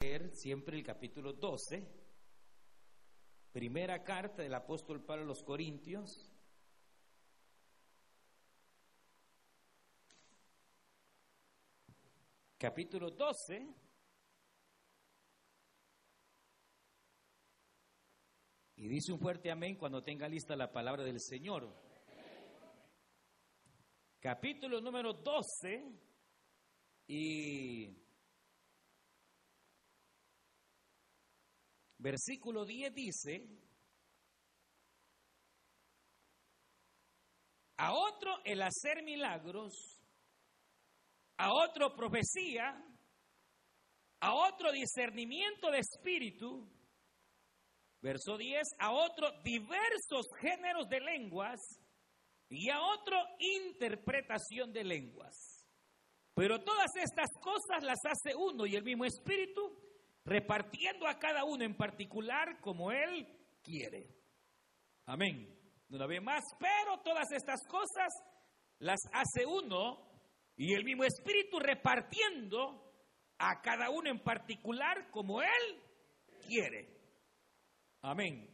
leer siempre el capítulo 12, primera carta del apóstol Pablo a los Corintios. Capítulo 12. Y dice un fuerte amén cuando tenga lista la palabra del Señor. Capítulo número 12 y versículo 10 dice, a otro el hacer milagros, a otro profecía, a otro discernimiento de espíritu, verso 10, a otro diversos géneros de lenguas y a otro interpretación de lenguas. Pero todas estas cosas las hace uno y el mismo espíritu, repartiendo a cada uno en particular como Él quiere. Amén. Una vez más, pero todas estas cosas las hace uno y el mismo Espíritu repartiendo a cada uno en particular como Él quiere. Amén.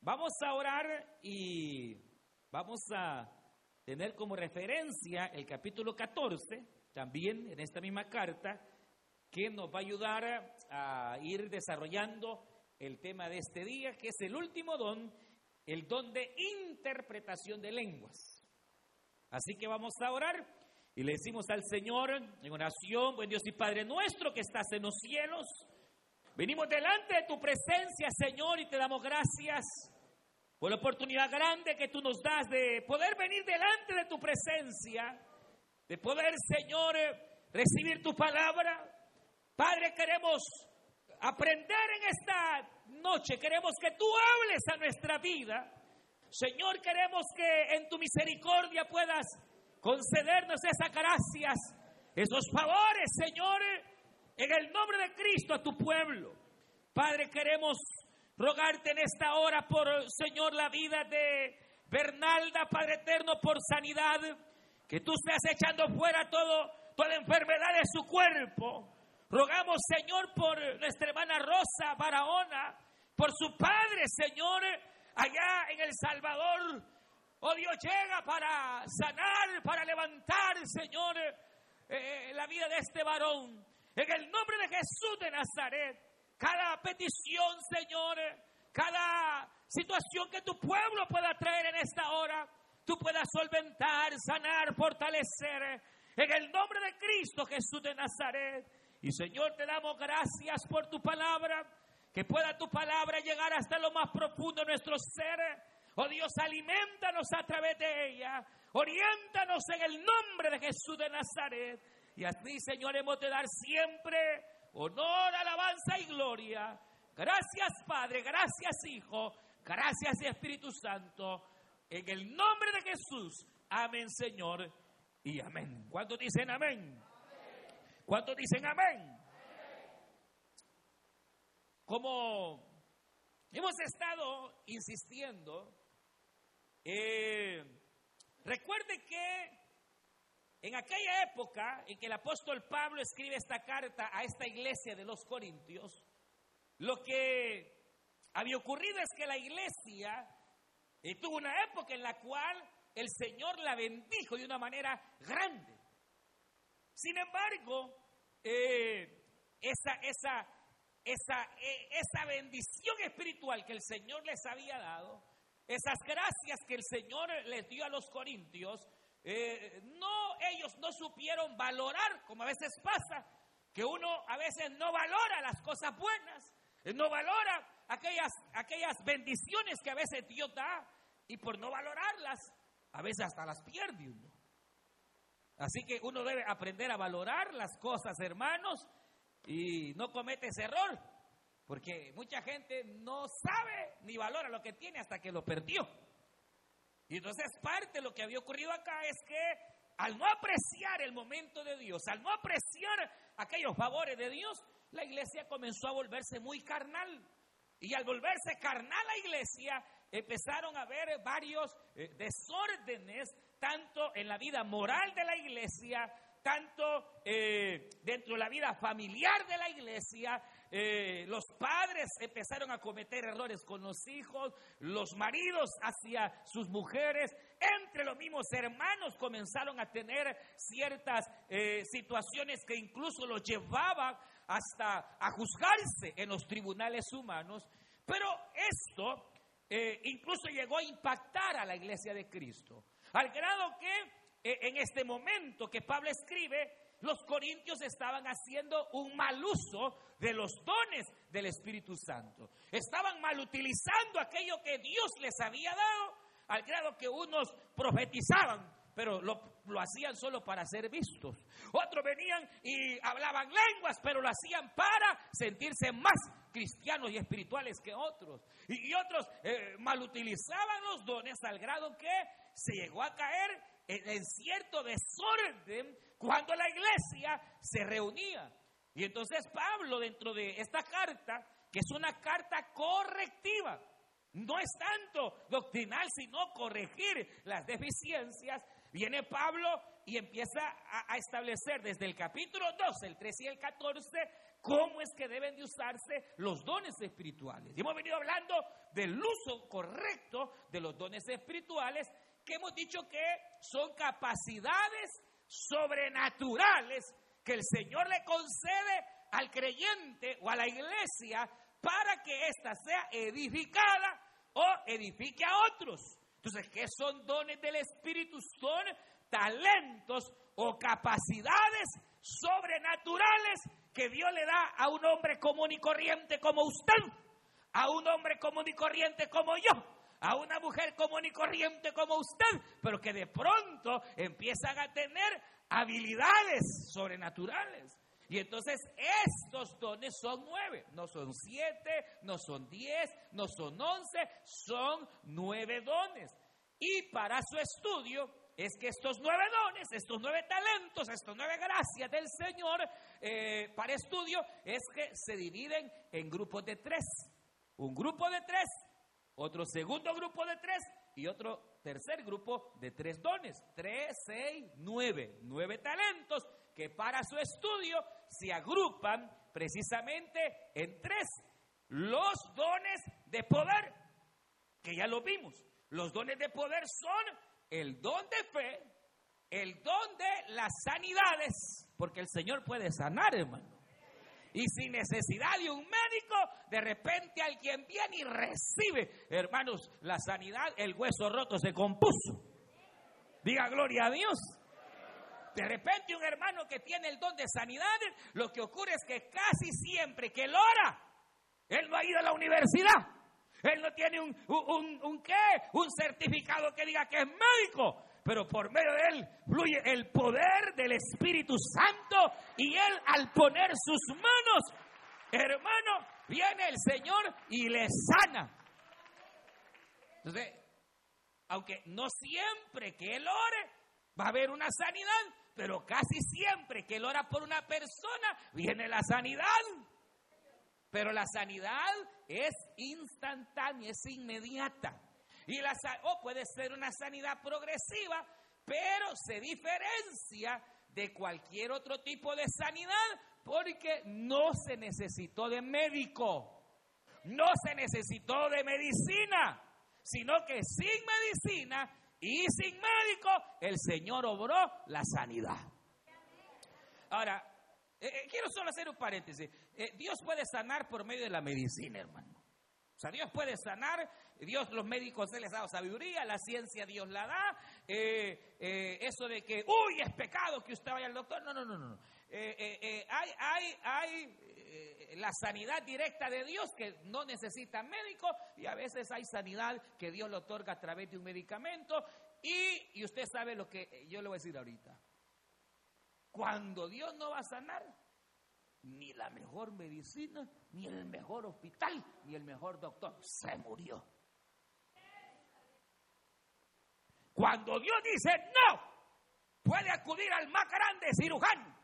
Vamos a orar y vamos a tener como referencia el capítulo 14, también en esta misma carta, que nos va a ayudar a ir desarrollando el tema de este día, que es el último don, el don de interpretación de lenguas. Así que vamos a orar y le decimos al Señor en oración, buen Dios y Padre nuestro que estás en los cielos, venimos delante de tu presencia, Señor, y te damos gracias por la oportunidad grande que tú nos das de poder venir delante de tu presencia, de poder, Señor, recibir tu palabra, Padre, queremos aprender en esta noche, queremos que tú hables a nuestra vida. Señor, queremos que en tu misericordia puedas concedernos esas gracias, esos favores, Señor, en el nombre de Cristo a tu pueblo. Padre, queremos rogarte en esta hora por, Señor, la vida de Bernalda, Padre eterno, por sanidad, que tú estés echando fuera todo, toda enfermedad de su cuerpo. Rogamos, Señor, por nuestra hermana Rosa Barahona, por su padre, Señor, allá en El Salvador. Oh Dios, llega para sanar, para levantar, Señor, eh, la vida de este varón. En el nombre de Jesús de Nazaret, cada petición, Señor, cada situación que tu pueblo pueda traer en esta hora, tú puedas solventar, sanar, fortalecer. En el nombre de Cristo Jesús de Nazaret. Y Señor, te damos gracias por tu palabra, que pueda tu palabra llegar hasta lo más profundo de nuestro ser. Oh Dios, alimentanos a través de ella. Oriéntanos en el nombre de Jesús de Nazaret. Y así, Señor, hemos de dar siempre honor, alabanza y gloria. Gracias, Padre. Gracias, Hijo. Gracias, Espíritu Santo. En el nombre de Jesús. Amén, Señor. Y amén. ¿Cuántos dicen amén? ¿Cuántos dicen amén? Como hemos estado insistiendo, eh, recuerde que en aquella época en que el apóstol Pablo escribe esta carta a esta iglesia de los Corintios, lo que había ocurrido es que la iglesia eh, tuvo una época en la cual el Señor la bendijo de una manera grande. Sin embargo, eh, esa, esa, esa, eh, esa bendición espiritual que el Señor les había dado, esas gracias que el Señor les dio a los corintios, eh, no, ellos no supieron valorar, como a veces pasa, que uno a veces no valora las cosas buenas, no valora aquellas, aquellas bendiciones que a veces Dios da, y por no valorarlas, a veces hasta las pierde uno. Así que uno debe aprender a valorar las cosas, hermanos, y no comete ese error, porque mucha gente no sabe ni valora lo que tiene hasta que lo perdió. Y entonces parte de lo que había ocurrido acá es que al no apreciar el momento de Dios, al no apreciar aquellos favores de Dios, la iglesia comenzó a volverse muy carnal. Y al volverse carnal la iglesia, empezaron a haber varios eh, desórdenes tanto en la vida moral de la iglesia, tanto eh, dentro de la vida familiar de la iglesia, eh, los padres empezaron a cometer errores con los hijos, los maridos hacia sus mujeres, entre los mismos hermanos comenzaron a tener ciertas situaciones que incluso los llevaban hasta a juzgarse en los tribunales humanos. Pero esto eh, incluso llegó a impactar a la iglesia de Cristo, al grado que en este momento que Pablo escribe, los corintios estaban haciendo un mal uso de los dones del Espíritu Santo. Estaban mal utilizando aquello que Dios les había dado, al grado que unos profetizaban, pero lo, lo, hacían solo para ser vistos. Otros venían y hablaban lenguas, pero lo hacían para sentirse más cristianos y espirituales que otros. Y, otros eh, mal utilizaban los dones al grado que se llegó a caer en cierto desorden cuando la iglesia se reunía. Y entonces Pablo dentro de esta carta, que es una carta correctiva, no es tanto doctrinal, sino corregir las deficiencias, viene Pablo y empieza a, establecer desde el capítulo 12, el 13 y el 14, cómo es que deben de usarse los dones espirituales. Y hemos venido hablando del uso correcto de los dones espirituales, que hemos dicho que son capacidades sobrenaturales que el Señor le concede al creyente o a la iglesia para que ésta sea edificada o edifique a otros. Entonces, ¿qué son dones del Espíritu? Son talentos o capacidades sobrenaturales que Dios le da a un hombre común y corriente como usted, a un hombre común y corriente como yo, a una mujer común y corriente como usted, pero que de pronto empiezan a tener habilidades sobrenaturales. Y entonces estos dones son nueve, no son siete, no son diez, no son once, son nueve dones. Y para su estudio es que estos nueve dones, estos nueve talentos, estas nueve gracias del Señor eh, para estudio es que se dividen en grupos de tres. Un grupo de tres otro segundo grupo de tres y otro tercer grupo de tres dones. Tres, seis, nueve. Nueve talentos que para su estudio se agrupan precisamente en tres. Los dones de poder, que ya lo vimos. Los dones de poder son el don de fe, el don de las sanidades, porque el Señor puede sanar, hermano. Y sin necesidad de un médico, de repente alguien viene y recibe, hermanos, la sanidad, el hueso roto se compuso. Diga gloria a Dios. De repente un hermano que tiene el don de sanidad, lo que ocurre es que casi siempre que él ora, él no ha ido a la universidad. Él no tiene un, un, un, qué, un certificado que diga que es médico pero por medio de él fluye el poder del Espíritu Santo y él al poner sus manos, hermano, viene el Señor y le sana. Entonces, aunque no siempre que él ore va a haber una sanidad, pero casi siempre que él ora por una persona viene la sanidad. Pero la sanidad es instantánea, es inmediata. Y la, o puede ser una sanidad progresiva, pero se diferencia de cualquier otro tipo de sanidad porque no se necesitó de médico, no se necesitó de medicina, sino que sin medicina y sin médico el Señor obró la sanidad. Ahora, eh, eh, quiero solo hacer un paréntesis. Eh, Dios puede sanar por medio de la medicina, hermano. O sea, Dios puede sanar Dios, los médicos, Él les ha dado sabiduría, la ciencia Dios la da. Eso de que, uy, es pecado que usted vaya al doctor. No, no, no, no. Eh, hay, hay, hay la sanidad directa de Dios que no necesita médico y a veces hay sanidad que Dios le otorga a través de un medicamento. Y, y usted sabe lo que yo le voy a decir ahorita. Cuando Dios no va a sanar, ni la mejor medicina, ni el mejor hospital, ni el mejor doctor. Se murió. Cuando Dios dice no, puede acudir al más grande cirujano,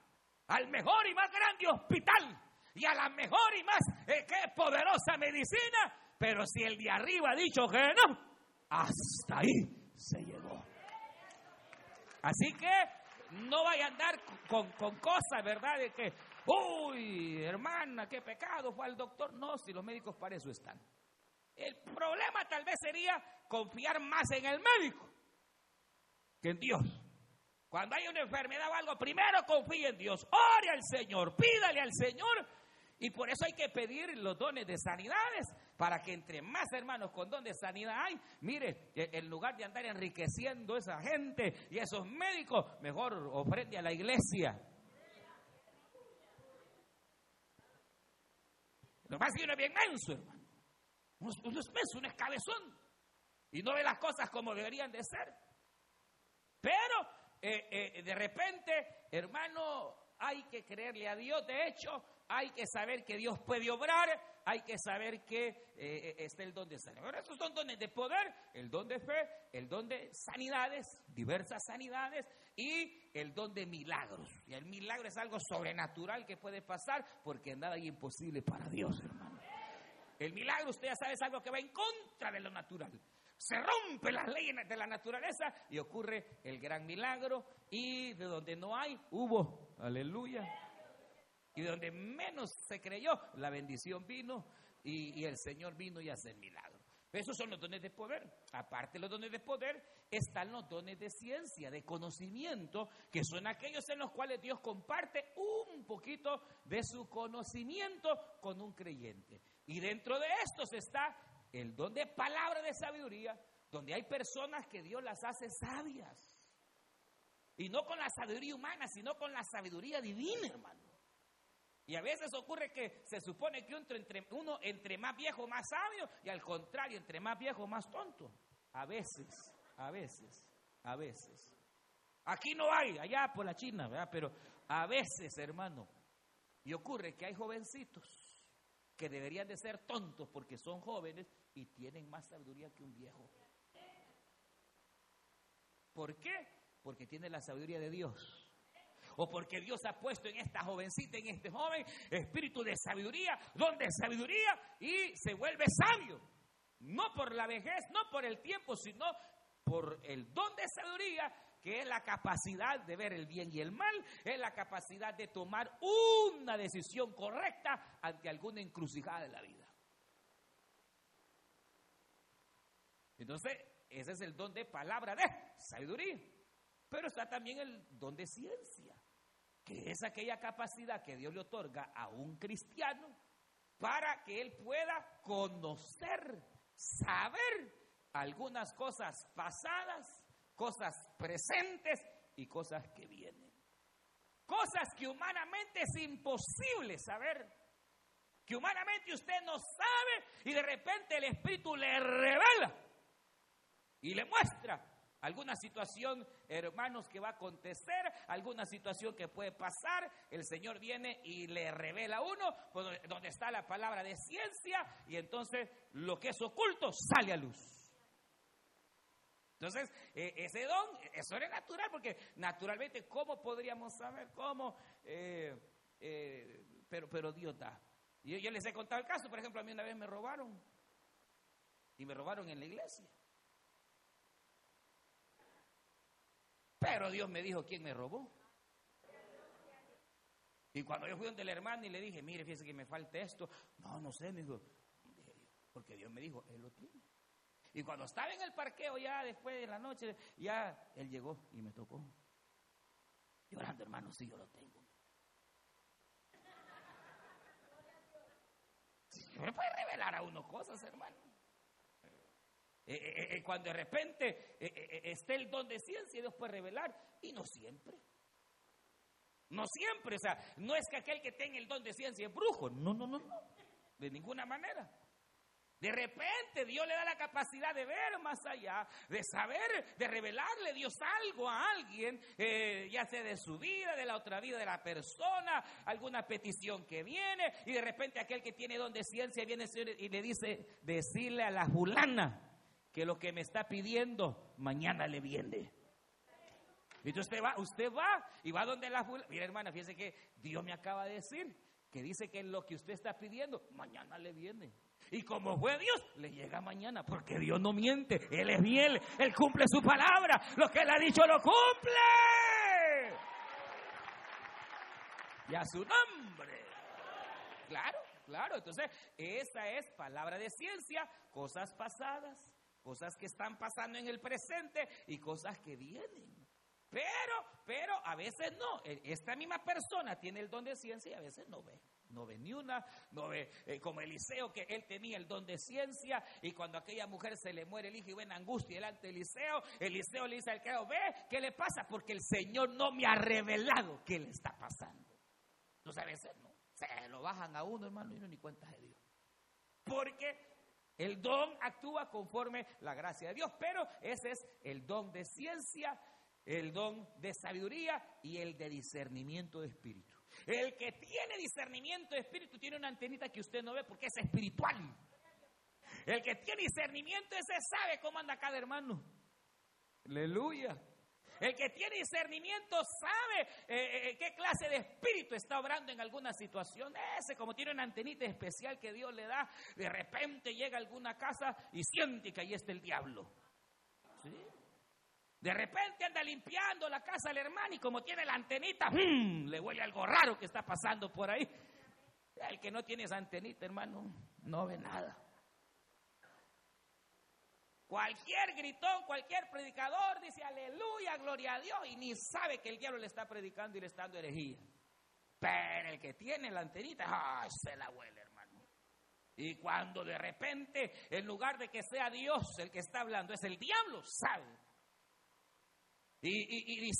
al mejor y más grande hospital y a la mejor y más eh, poderosa medicina, pero si el de arriba ha dicho que no, hasta ahí se llegó. Así que no vaya a andar con, con cosas, ¿verdad? De que Uy, hermana, qué pecado, fue al doctor. No, si los médicos para eso están. El problema tal vez sería confiar más en el médico que en Dios. Cuando hay una enfermedad o algo, primero confíe en Dios, ore al Señor, pídale al Señor. Y por eso hay que pedir los dones de sanidades, para que entre más hermanos con don de sanidad hay, mire, e, en lugar de andar enriqueciendo a esa gente y a esos médicos, mejor ofrende a la iglesia. Lo más que uno es bien menso, hermano. Uno es menso, uno es. Y no ve las cosas como deberían de ser. Pero eh, eh, de repente, hermano, hay que creerle a Dios. De hecho, hay que saber que Dios puede obrar, hay que saber que eh, está el don de sanidad. esos son dones de poder, el don de fe, el don de sanidades, diversas sanidades y el don de milagros. Y el milagro es algo sobrenatural que puede pasar porque nada hay imposible para Dios, hermano. El milagro, usted ya sabe, es algo que va en contra de lo natural se rompe las leyes de la naturaleza y ocurre el gran milagro y de donde no hay, hubo, aleluya. Y de donde menos se creyó, la bendición vino y, el Señor vino y hace el milagro. Esos son los dones de poder. Aparte de los dones de poder, están los dones de ciencia, de conocimiento, que son aquellos en los cuales Dios comparte un poquito de su conocimiento con un creyente. Y dentro de estos está el don de palabra de sabiduría, donde hay personas que Dios las hace sabias. Y no con la sabiduría humana, sino con la sabiduría divina, hermano. Y a veces ocurre que se supone que uno entre, uno entre más viejo más sabio y al contrario, entre más viejo más tonto. A veces, a veces, a veces. Aquí no hay, allá por la China, ¿verdad? Pero a veces, hermano, y ocurre que hay jovencitos que deberían de ser tontos porque son jóvenes y tienen más sabiduría que un viejo. ¿Por qué? Porque tiene la sabiduría de Dios. O porque Dios ha puesto en esta jovencita, en este joven, espíritu de sabiduría, donde sabiduría y se vuelve sabio. No por la vejez, no por el tiempo, sino por el don de sabiduría, que es la capacidad de ver el bien y el mal, es la capacidad de tomar una decisión correcta ante alguna encrucijada de la vida. Entonces, ese es el don de palabra de sabiduría. Pero está también el don de ciencia, que es aquella capacidad que Dios le otorga a un cristiano para que él pueda conocer, saber algunas cosas pasadas, cosas presentes y cosas que vienen. Cosas que humanamente es imposible saber. Que humanamente usted no sabe y de repente el Espíritu le revela y le muestra alguna situación, hermanos, que va a acontecer, alguna situación que puede pasar, el Señor viene y le revela a uno donde está la palabra de ciencia y entonces lo que es oculto sale a luz. Entonces, e, ese don, eso es natural, porque naturalmente, ¿cómo podríamos saber? ¿Cómo? Eh, eh, pero, pero Dios da. Yo les he contado el caso, por ejemplo, a mí una vez me robaron. Y me robaron en la iglesia. Pero Dios me dijo quién me robó. Y cuando yo fui donde el hermano y le dije, mire, fíjese que me falta esto. No, no sé, me dijo, porque Dios me dijo, él lo tiene. Y cuando estaba en el parqueo ya después de la noche, ya él llegó y me tocó. Llorando, hermano, sí, yo lo tengo. me puede revelar a uno cosas, hermano. Eh, eh, eh, cuando de repente esté el don de ciencia, Dios puede revelar, y no siempre. No siempre, o sea, no es que aquel que tenga el don de ciencia es brujo, no, no, no, no, de ninguna manera. De repente Dios le da la capacidad de ver más allá, de saber, de revelarle Dios algo a alguien, ya sea de su vida, de la otra vida de la persona, alguna petición que viene, y de repente aquel que tiene don de ciencia viene y le dice, decirle a la fulana, que lo que me está pidiendo mañana le viene. Entonces usted va, usted va y va donde la Mira, hermana, fíjese que Dios me acaba de decir que dice que lo que usted está pidiendo mañana le viene. Y como fue Dios, le llega mañana, porque Dios no miente, Él es fiel, Él cumple su palabra, lo que Él ha dicho lo cumple. y a su nombre. Claro, claro. Entonces, esa es palabra de ciencia, cosas pasadas, cosas que están pasando en el presente y cosas que vienen. Pero, pero a veces no. E, esta misma persona tiene el don de ciencia y a veces no ve. No ve ni una, no ve eh, como Eliseo, que él tenía el don de ciencia, y cuando aquella mujer se le muere el hijo y ve en angustia delante de Eliseo, Eliseo le dice al criado, ve, ¿qué le pasa? Porque el Señor no me ha revelado qué le está pasando. Entonces a veces no, se lo bajan a uno, hermano, y no ni cuenta de Dios. Porque el don actúa conforme la gracia de Dios, pero ese es el don de ciencia el don de sabiduría y el de discernimiento de espíritu. El que tiene discernimiento de espíritu tiene una antenita que usted no ve porque es espiritual. El que tiene discernimiento ese sabe cómo anda cada hermano. Aleluya. El que tiene discernimiento sabe eh, eh, qué clase de espíritu está obrando en alguna situación. Ese, como tiene una antenita especial que Dios le da, de repente llega a alguna casa y siente que ahí está el diablo. ¿Sí? De repente anda limpiando la casa del hermano y como tiene la antenita, ¡mm! le huele algo raro que está pasando por ahí. El que no tiene esa antenita, hermano, no ve nada. Cualquier gritón, cualquier predicador dice aleluya, gloria a Dios y ni sabe que el diablo le está predicando y le está dando herejía. Pero el que tiene la antenita, ¡ay! se la huele, hermano. Y cuando de repente, en lugar de que sea Dios el que está hablando, es el diablo, sabe y, y,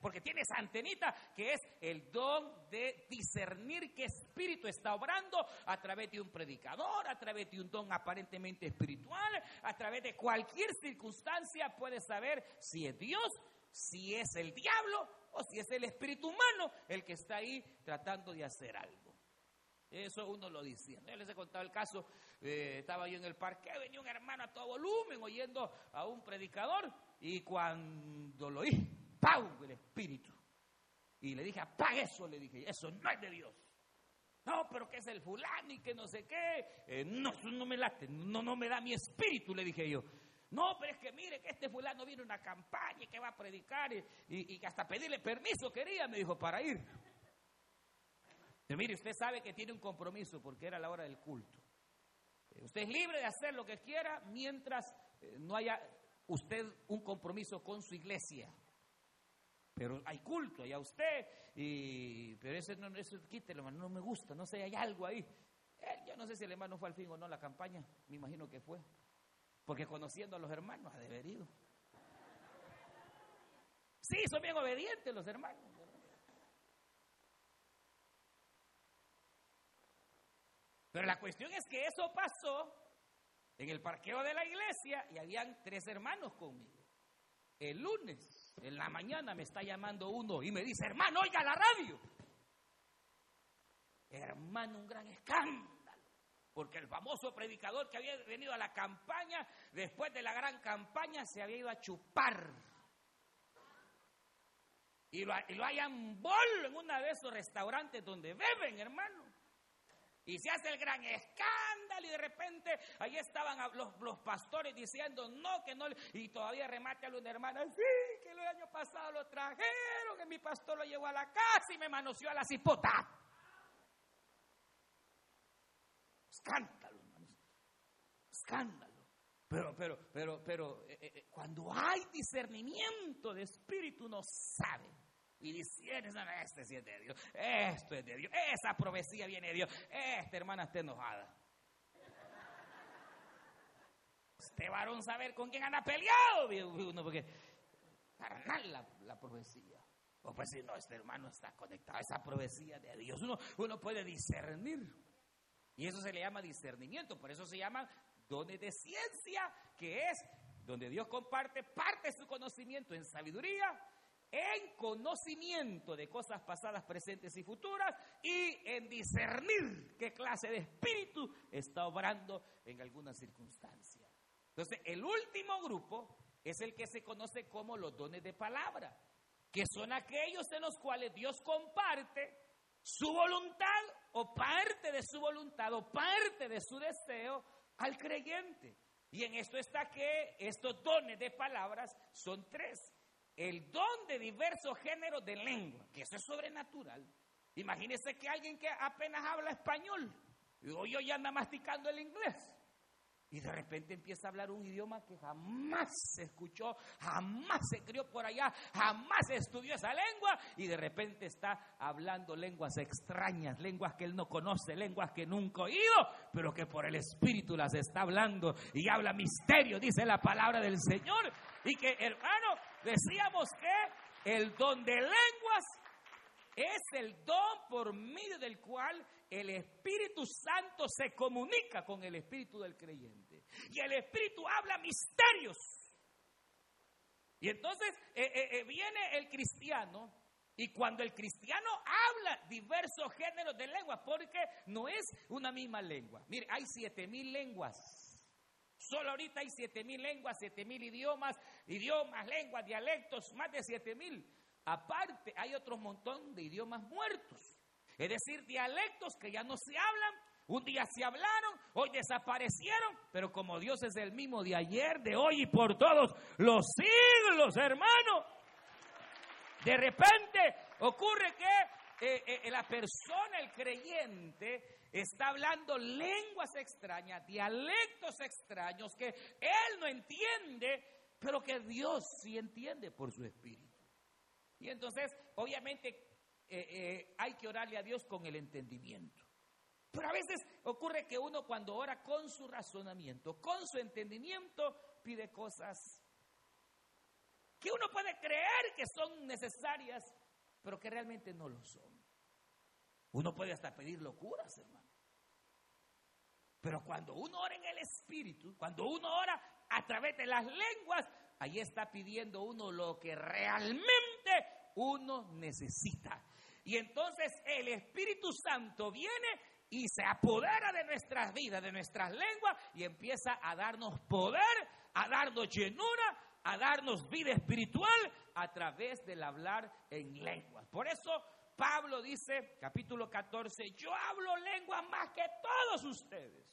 porque tiene esa antenita que es el don de discernir qué espíritu está obrando a través de un predicador, a través de un don aparentemente espiritual, a través de cualquier circunstancia puede saber si es Dios, si es el diablo o si es el espíritu humano el que está ahí tratando de hacer algo. Eso uno lo dice. Yo les he contado el caso, eh, estaba yo en el parque, venía un hermano a todo volumen oyendo a un predicador y cuando lo oí, ¡pau! El espíritu. Y le dije, apaga eso, le dije, eso no es de Dios. No, pero que es el fulano y que no sé qué. Eh, no, no me late, no, no me da mi espíritu, le dije yo. No, pero es que mire que este fulano viene a una campaña y que va a predicar y, y, y hasta pedirle permiso quería, me dijo, para ir. Y mire, usted sabe que tiene un compromiso porque era la hora del culto. Eh, usted es libre de hacer lo que quiera mientras eh, no haya usted un compromiso con su iglesia. Pero hay culto allá usted, y, pero ese no, eso quítelo, hermano, no me gusta, no sé, hay algo ahí. Yo no sé si el hermano fue al fin o no la campaña, me imagino que fue. Porque conociendo a los hermanos ha deberido. Sí, son bien obedientes los hermanos. Pero la cuestión es que eso pasó en el parqueo de la iglesia y habían tres hermanos conmigo. El lunes, en la mañana, me está llamando uno y me dice, hermano, oiga la radio. Hermano, un gran escándalo. Porque el famoso predicador que había venido a la campaña, después de la gran campaña, se había ido a chupar. Y lo, hayan bol en uno de esos restaurantes donde beben, hermano. Y se hace el gran escándalo y de repente ahí estaban los, pastores diciendo no, que no, y todavía remate a una hermana, sí, que el año pasado lo trajeron, que mi pastor lo llevó a la casa y me manoseó a la cipota. Escándalo, hermanos. Escándalo. Pero, pero, pero, pero, eh, eh, cuando hay discernimiento de espíritu, uno sabe y diciendo, este es de Dios, esto es de Dios, esa profecía viene de Dios, esta hermana está enojada. Este varón saber con quién anda peleado, uno, porque carnal la, la profecía. O pues si no, este hermano está conectado a esa profecía de Dios. Uno, uno puede discernir. Y eso se le llama discernimiento. Por eso se llama dones de ciencia, que es donde Dios comparte parte de su conocimiento en sabiduría, en conocimiento de cosas pasadas, presentes y futuras y en discernir qué clase de espíritu está obrando en alguna circunstancia. Entonces, el último grupo es el que se conoce como los dones de palabra, que son aquellos en los cuales Dios comparte su voluntad o parte de su voluntad o parte de su deseo al creyente. Y en esto está que estos dones de palabras son tres el don de diversos géneros de lengua, que eso es sobrenatural, Imagínese que alguien que apenas habla español, o yo ya anda masticando el inglés, y de repente empieza a hablar un idioma que jamás se escuchó, jamás se crió por allá, jamás estudió esa lengua y de repente está hablando lenguas extrañas, lenguas que él no conoce, lenguas que nunca ha oído, pero que por el Espíritu las está hablando y habla misterio, dice la palabra del Señor. Y que, hermano, decíamos que el don de lenguas es el don por medio del cual el Espíritu Santo se comunica con el Espíritu del creyente. Y el Espíritu habla misterios. Y entonces eh, eh, eh, viene el cristiano y cuando el cristiano habla diversos géneros de lenguas, porque no es una misma lengua. Mire, hay siete mil lenguas. Solo ahorita hay siete mil lenguas, siete mil idiomas, idiomas, lenguas, dialectos, más de siete mil. Aparte, hay otro montón de idiomas muertos. Es decir, dialectos que ya no se hablan, un día se hablaron, hoy desaparecieron, pero como Dios es el mismo de ayer, de hoy y por todos los siglos, hermano, de repente ocurre que eh, eh, la persona, el creyente, está hablando lenguas extrañas, dialectos extraños que él no entiende, pero que Dios sí entiende por su espíritu. Y entonces, obviamente, eh, eh, hay que orarle a Dios con el entendimiento. Pero a veces ocurre que uno cuando ora con su razonamiento, con su entendimiento, pide cosas que uno puede creer que son necesarias, pero que realmente no lo son. Uno puede hasta pedir locuras, hermano. Pero cuando uno ora en el Espíritu, cuando uno ora a través de las lenguas, ahí está pidiendo uno lo que realmente uno necesita. Y entonces el Espíritu Santo viene y se apodera de nuestras vidas, de nuestras lenguas, y empieza a darnos poder, a darnos llenura, a darnos vida espiritual a través del hablar en lenguas. Por eso Pablo dice, capítulo 14, yo hablo lenguas más que todos ustedes.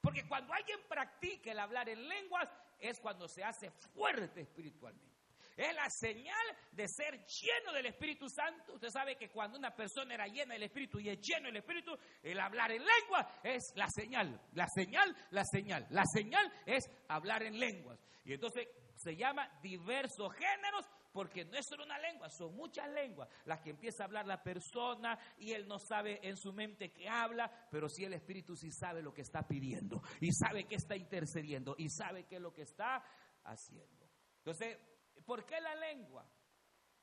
Porque cuando alguien practica el hablar en lenguas es cuando se hace fuerte espiritualmente. Es la señal de ser lleno del Espíritu Santo. Usted sabe que cuando una persona era llena del Espíritu y es lleno del Espíritu, el hablar en lengua es la señal. La señal, la señal. La señal es hablar en lenguas. Y entonces se llama diversos géneros porque no es solo una lengua, son muchas lenguas las que empieza a hablar la persona y él no sabe en su mente qué habla, pero sí el Espíritu sí sabe lo que está pidiendo y sabe que está intercediendo y sabe qué es lo que está haciendo. Entonces, ¿Por qué la lengua?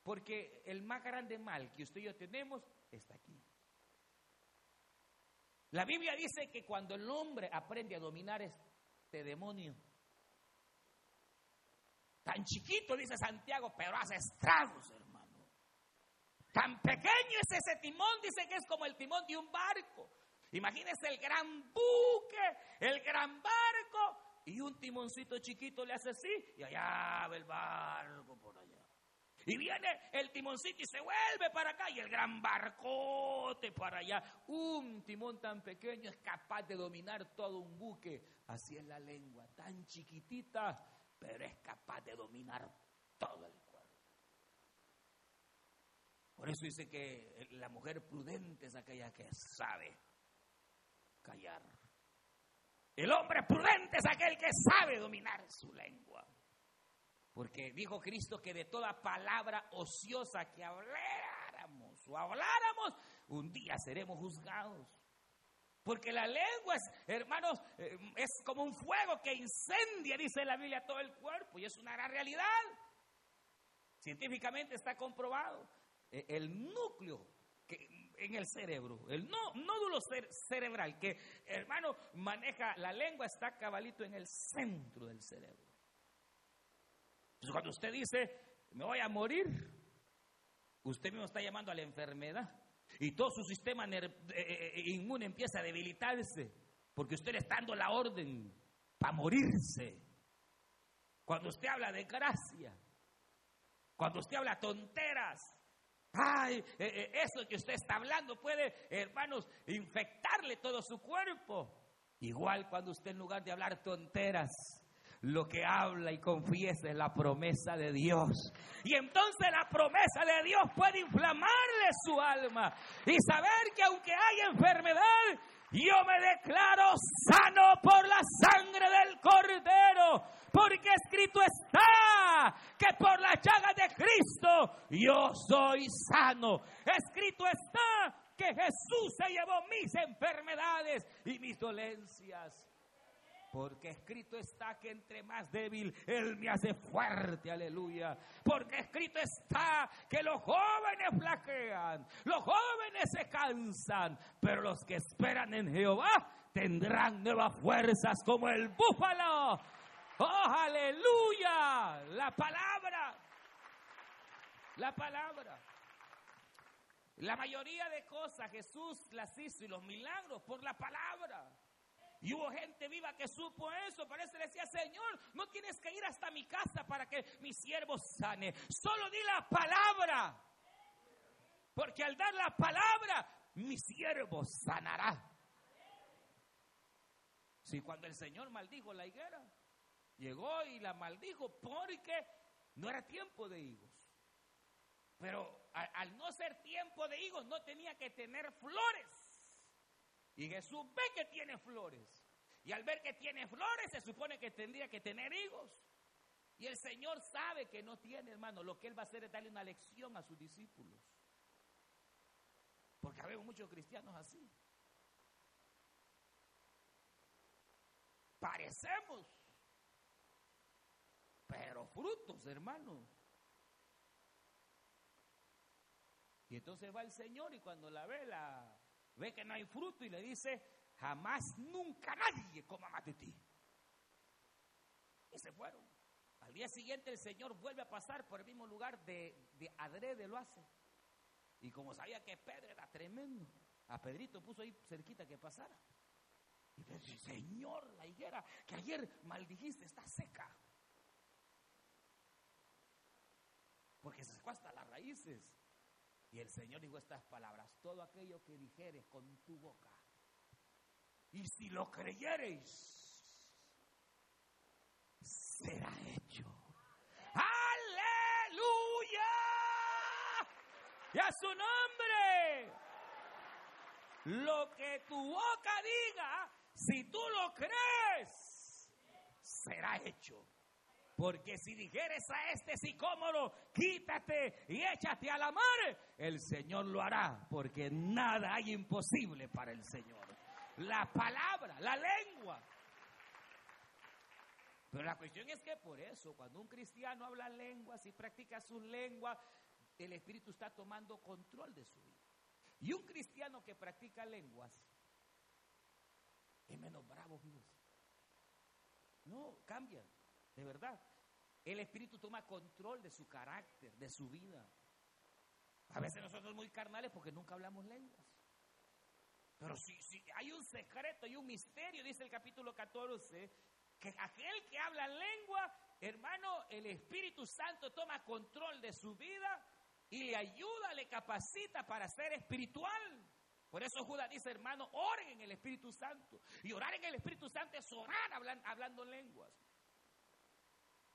Porque el más grande mal que usted y yo tenemos está aquí. La Biblia dice que cuando el hombre aprende a dominar este demonio, tan chiquito, dice Santiago, pero hace estragos, hermano. Tan pequeño es ese timón, dice que es como el timón de un barco. Imagínese el gran buque, el gran barco, y un timoncito chiquito le hace así y allá va el barco por allá. Y viene el timoncito y se vuelve para acá y el gran barcote para allá. Un timón tan pequeño es capaz de dominar todo un buque. Así es la lengua, tan chiquitita, pero es capaz de dominar todo el cuerpo. Por eso dice que la mujer prudente es aquella que sabe callar. El hombre prudente es aquel que sabe dominar su lengua. Porque dijo Cristo que de toda palabra ociosa que habláramos o habláramos, un día seremos juzgados. Porque la lengua es, hermanos, eh, es como un fuego que incendia, dice la Biblia, todo el cuerpo. Y es una gran realidad. Científicamente está comprobado. E, el núcleo en el cerebro. El nódulo cerebral que, hermano, maneja la lengua está cabalito en el centro del cerebro. Entonces, cuando usted dice, me voy a morir, usted mismo está llamando a la enfermedad. Y todo su sistema eh, eh, eh, inmune empieza a debilitarse. Porque usted está dando la orden para morirse. Cuando usted habla de gracia, cuando usted habla tonteras, Ay, eso que usted está hablando puede, hermanos, infectarle todo su cuerpo. Igual cuando usted en lugar de hablar tonteras, lo que habla y confiesa es la promesa de Dios. Y entonces la promesa de Dios puede inflamarle su alma y saber que aunque hay enfermedad, yo me declaro sano por la sangre del Cordero, porque escrito está que por la llaga de Cristo yo soy sano. Escrito está que Jesús se llevó mis enfermedades y mis dolencias. Porque escrito está que entre más débil, Él me hace fuerte, aleluya. Porque escrito está que los jóvenes flaquean, los jóvenes se cansan, pero los que esperan en Jehová tendrán nuevas fuerzas como el búfalo. Oh, aleluya. La palabra, la palabra. La mayoría de cosas Jesús las hizo y los milagros por la palabra. Y hubo gente viva que supo eso. Parece le decía, Señor, no tienes que ir hasta mi casa para que mi siervo sane. Solo di la palabra. Porque al dar la palabra, mi siervo sanará. Si cuando el Señor maldijo la higuera, llegó y la maldijo porque no era tiempo de higos. Pero al, al no ser tiempo de higos, no tenía que tener flores. Y Jesús ve que tiene flores. Y al ver que tiene flores, se supone que tendría que tener higos. Y el Señor sabe que no tiene, hermano. Lo que Él va a hacer es darle una lección a sus discípulos. Porque vemos muchos cristianos así. Parecemos, pero frutos, hermano. Y entonces va el Señor y cuando la ve, la, ve que no hay fruto y le dice, jamás, nunca nadie coma más de ti. Y se fueron. Al día siguiente el Señor vuelve a pasar por el mismo lugar de, de adrede lo hace. Y como sabía que Pedro era tremendo, a Pedrito puso ahí cerquita que pasara. Y le dice, Señor, la higuera que ayer maldijiste está seca. Porque se secó hasta las raíces. Y el Señor dijo estas palabras, todo aquello que dijeres con tu boca. Y si lo creyereis, será hecho. Aleluya. Y a su nombre. Lo que tu boca diga, si tú lo crees, será hecho. Porque si dijeres a este sicómoro, quítate y échate a la mar, el Señor lo hará, porque nada hay imposible para el Señor. La palabra, la lengua. Pero la cuestión es que por eso, cuando un cristiano habla lenguas y practica sus lenguas, el Espíritu está tomando control de su vida. Y un cristiano que practica lenguas es menos bravo, fíjese. No, cambian, de verdad. El Espíritu toma control de su carácter, de su vida. A veces nosotros muy carnales porque nunca hablamos lenguas. Pero si, si hay un secreto y un misterio, dice el capítulo 14, que aquel que habla lengua, hermano, el Espíritu Santo toma control de su vida y le ayuda, le capacita para ser espiritual. Por eso Judas dice, hermano, oren en el Espíritu Santo. Y orar en el Espíritu Santo es orar hablando, hablando lenguas.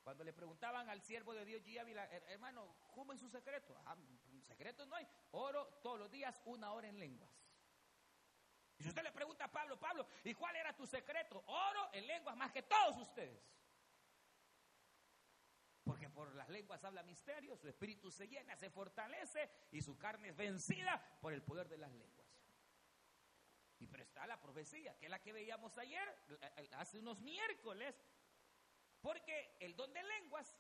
Cuando le preguntaban al siervo de Dios, Ávila, hermano, ¿cómo es su secreto? Ah, secreto no hay. Oro todos los días una hora en lenguas. Y si usted le pregunta a Pablo, Pablo, ¿y cuál era tu secreto? Oro en lenguas más que todos ustedes. Porque por las lenguas habla misterio, su espíritu se llena, se fortalece y su carne es vencida por el poder de las lenguas. Y pero está la profecía, que es la que veíamos ayer, hace unos miércoles, porque el don de lenguas,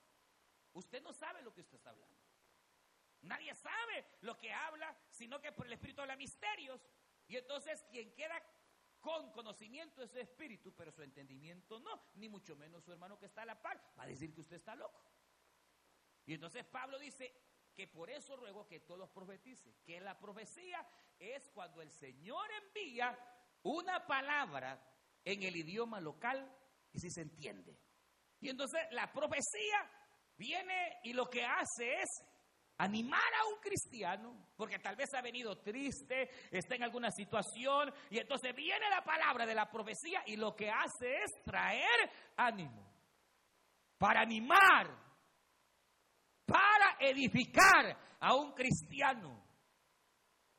usted no sabe lo que usted está hablando. Nadie sabe lo que habla, sino que por el Espíritu habla misterios. Y entonces quien queda con conocimiento de su espíritu, pero su entendimiento no, ni mucho menos su hermano que está a la par, va a decir que usted está loco. Y entonces Pablo dice que por eso ruego que todos profeticen, que la profecía es cuando el Señor envía una palabra en el idioma local y si se entiende. Y entonces la profecía viene y lo que hace es animar a un cristiano, porque tal vez ha venido triste, está en alguna situación, y entonces viene la palabra de la profecía y lo que hace es traer ánimo. para animar, para edificar a un cristiano.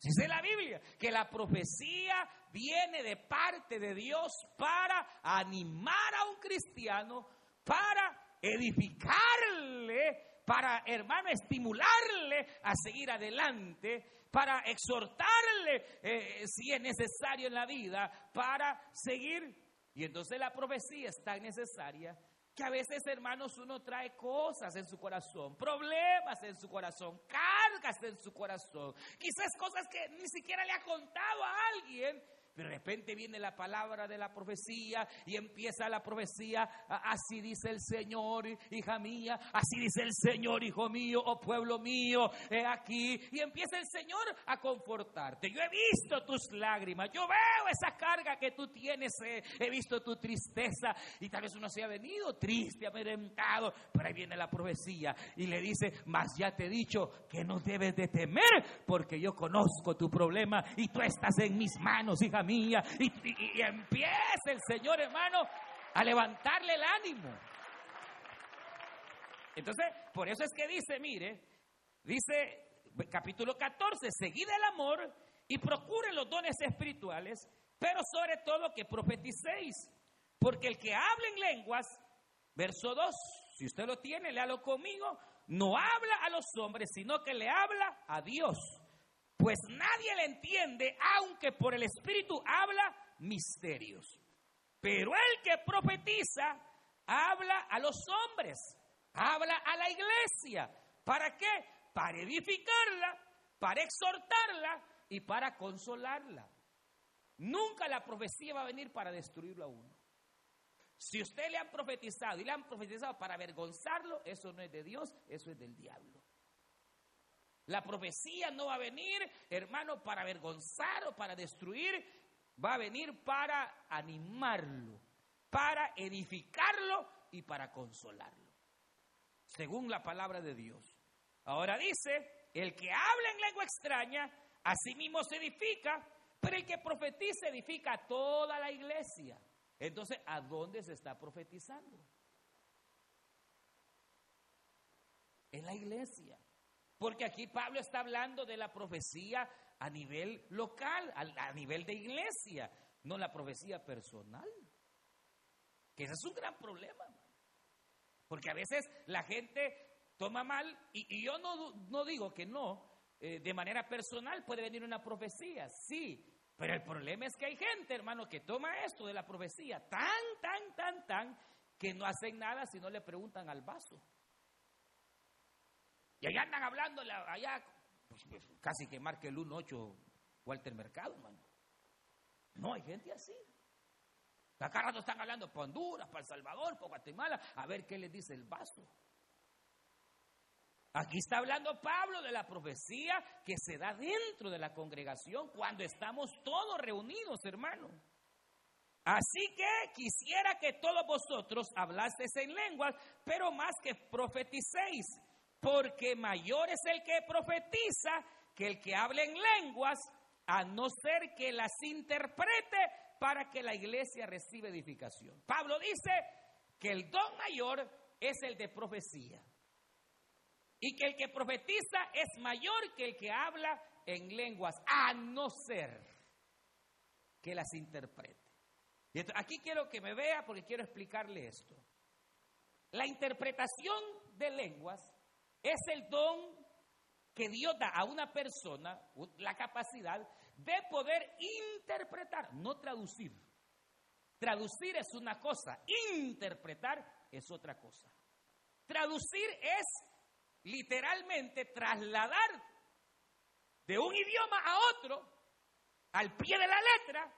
Dice la Biblia que la profecía viene de parte de Dios para animar a un cristiano, para edificarle, para, hermano, estimularle a seguir adelante, para exhortarle eh, si es necesario en la vida, para seguir. Y entonces la profecía es tan necesaria que a veces, hermanos, uno trae cosas en su corazón, problemas en su corazón, cargas en su corazón, quizás cosas que ni siquiera le ha contado a alguien de repente viene la palabra de la profecía y empieza la profecía. Así dice el Señor, hija mía. Así dice el Señor, hijo mío, oh pueblo mío. He aquí. Y empieza el Señor a confortarte. Yo he visto tus lágrimas. Yo veo esa carga que tú tienes. He visto tu tristeza. Y tal vez uno se ha venido triste, amedrentado. Pero ahí viene la profecía y le dice: Mas ya te he dicho que no debes de temer porque yo conozco tu problema y tú estás en mis manos, hija mía. Y, empieza el Señor, hermano, a levantarle el ánimo. Entonces, por eso es que dice, mire, dice capítulo 14, seguid el amor y procuren los dones espirituales, pero sobre todo que profeticéis, porque el que habla en lenguas, verso 2, si usted lo tiene, léalo conmigo, no habla a los hombres, sino que le habla a Dios pues nadie le entiende, aunque por el Espíritu habla misterios. Pero el que profetiza habla a los hombres, habla a la iglesia. ¿Para qué? Para edificarla, para exhortarla y para consolarla. Nunca la profecía va a venir para destruirlo a uno. Si usted le han profetizado y le han profetizado para avergonzarlo, eso no es de Dios, eso es del diablo. La profecía no va a venir, hermano, para avergonzar o para destruir, va a venir para animarlo, para edificarlo y para consolarlo, según la palabra de Dios. Ahora dice, el que habla en lengua extraña, a sí mismo se edifica, pero el que profetiza edifica a toda la iglesia. Entonces, ¿a dónde se está profetizando? En la iglesia. Porque aquí Pablo está hablando de la profecía a nivel local, a, nivel de iglesia, no la profecía personal. Que ese es un gran problema. Porque a veces la gente toma mal, y, yo no, no, digo que no, eh, de manera personal puede venir una profecía, sí, pero el problema es que hay gente, hermano, que toma esto de la profecía tan, tan, tan, tan, que no hacen nada si no le preguntan al vaso. Y allá andan hablando, allá, pues, pues, casi que marque el 1-8 Walter Mercado, hermano. No, hay gente así. Acá rato están hablando para Honduras, para El Salvador, para Guatemala, a ver qué les dice el vaso. Aquí está hablando Pablo de la profecía que se da dentro de la congregación cuando estamos todos reunidos, hermano. Así que quisiera que todos vosotros hablasteis en lenguas, pero más que profeticéis porque mayor es el que profetiza que el que habla en lenguas, a no ser que las interprete para que la iglesia reciba edificación. Pablo dice que el don mayor es el de profecía y que el que profetiza es mayor que el que habla en lenguas, a no ser que las interprete. Aquí quiero que me vea porque quiero explicarle esto. La interpretación de lenguas es el don que Dios da a una persona, la capacidad de poder interpretar, no traducir. Traducir es una cosa, interpretar es otra cosa. Traducir es literalmente trasladar de un idioma a otro, al pie de la letra,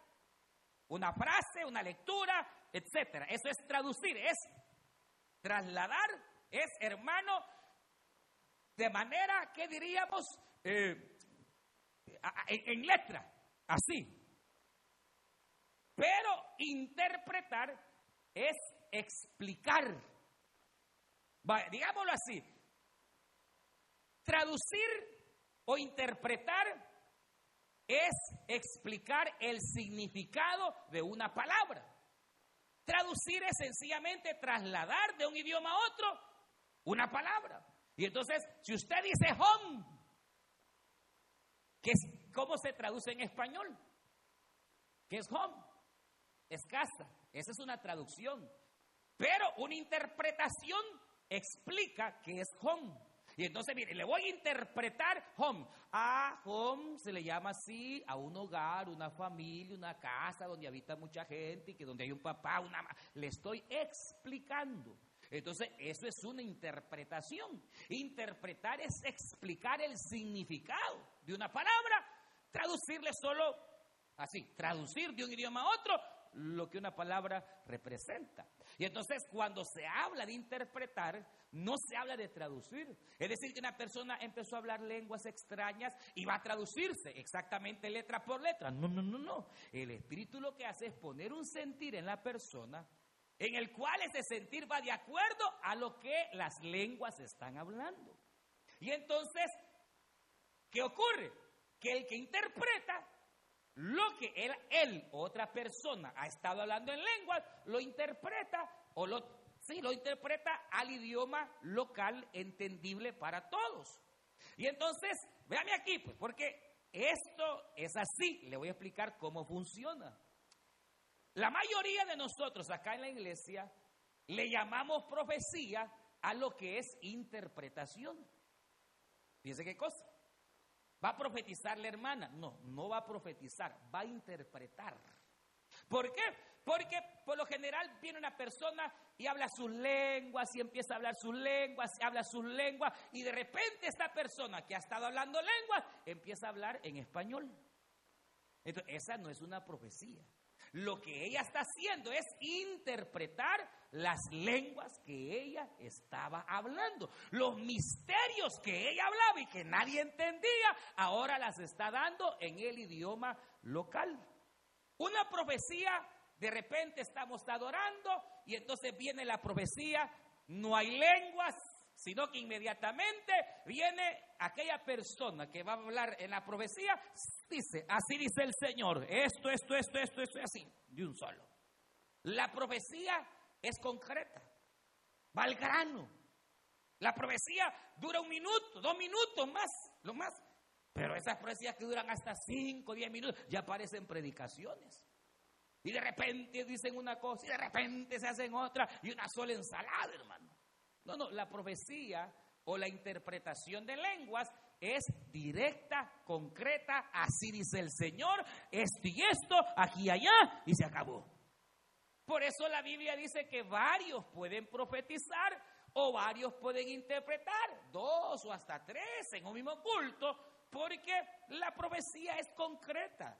una frase, una lectura, etc. Eso es traducir, es trasladar, es, hermano, de manera que diríamos eh, en, letra, así. Pero interpretar es explicar. digámoslo así. Traducir o interpretar es explicar el significado de una palabra. traducir es sencillamente trasladar de un idioma a otro una palabra. Y entonces, si usted dice home, ¿qué es, ¿cómo se traduce en español? ¿Qué es home? Es casa. Esa es una traducción. Pero una interpretación explica que es home. Y entonces, mire, le voy a interpretar home. A home se le llama así a un hogar, una familia, una casa donde habita mucha gente y que donde hay un papá, una Le estoy explicando. Entonces, eso es una interpretación. Interpretar es explicar el significado de una palabra, traducirle solo así, traducir de un idioma a otro lo que una palabra representa. Y entonces cuando se habla de interpretar, no se habla de traducir. Es decir, que una persona empezó a hablar lenguas extrañas y va a traducirse exactamente letra por letra. No, no, no, no. El espíritu lo que hace es poner un sentir en la persona en el cual ese sentir va de acuerdo a lo que las lenguas están hablando. Y entonces, ¿qué ocurre? Que el que interpreta lo que él, él, otra persona, ha estado hablando en lenguas, lo interpreta o lo, sí, lo interpreta al idioma local entendible para todos. Y entonces, véame aquí, pues, porque esto es así. Le voy a explicar cómo funciona. La mayoría de nosotros acá en la iglesia le llamamos profecía a lo que es interpretación. Fíjense qué cosa. ¿Va a profetizar la hermana? No, no va a profetizar, va a interpretar. ¿Por qué? Porque por lo general viene una persona y habla sus lenguas y empieza a hablar sus lenguas, habla sus lenguas y de repente esta persona que ha estado hablando lenguas empieza a hablar en español. Entonces, esa no es una profecía. Lo que ella está haciendo es interpretar las lenguas que ella estaba hablando. Los misterios que ella hablaba y que nadie entendía, ahora las está dando en el idioma local. Una profecía, de repente estamos adorando y entonces viene la profecía, no hay lenguas, sino que inmediatamente viene aquella persona que va a hablar en la profecía, dice, así dice el Señor, esto, esto, esto, esto, esto, así, de un solo. La profecía es concreta, va al grano. La profecía dura un minuto, dos minutos más, lo más. Pero esas profecías que duran hasta cinco, diez minutos, ya aparecen predicaciones. Y de repente dicen una cosa y de repente se hacen otra y una sola ensalada, hermano. No, no, la profecía o la interpretación de lenguas es directa, concreta, así dice el Señor, esto y esto, aquí y allá, y se acabó. Por eso la Biblia dice que varios pueden profetizar o varios pueden interpretar, dos o hasta tres en un mismo culto, porque la profecía es concreta,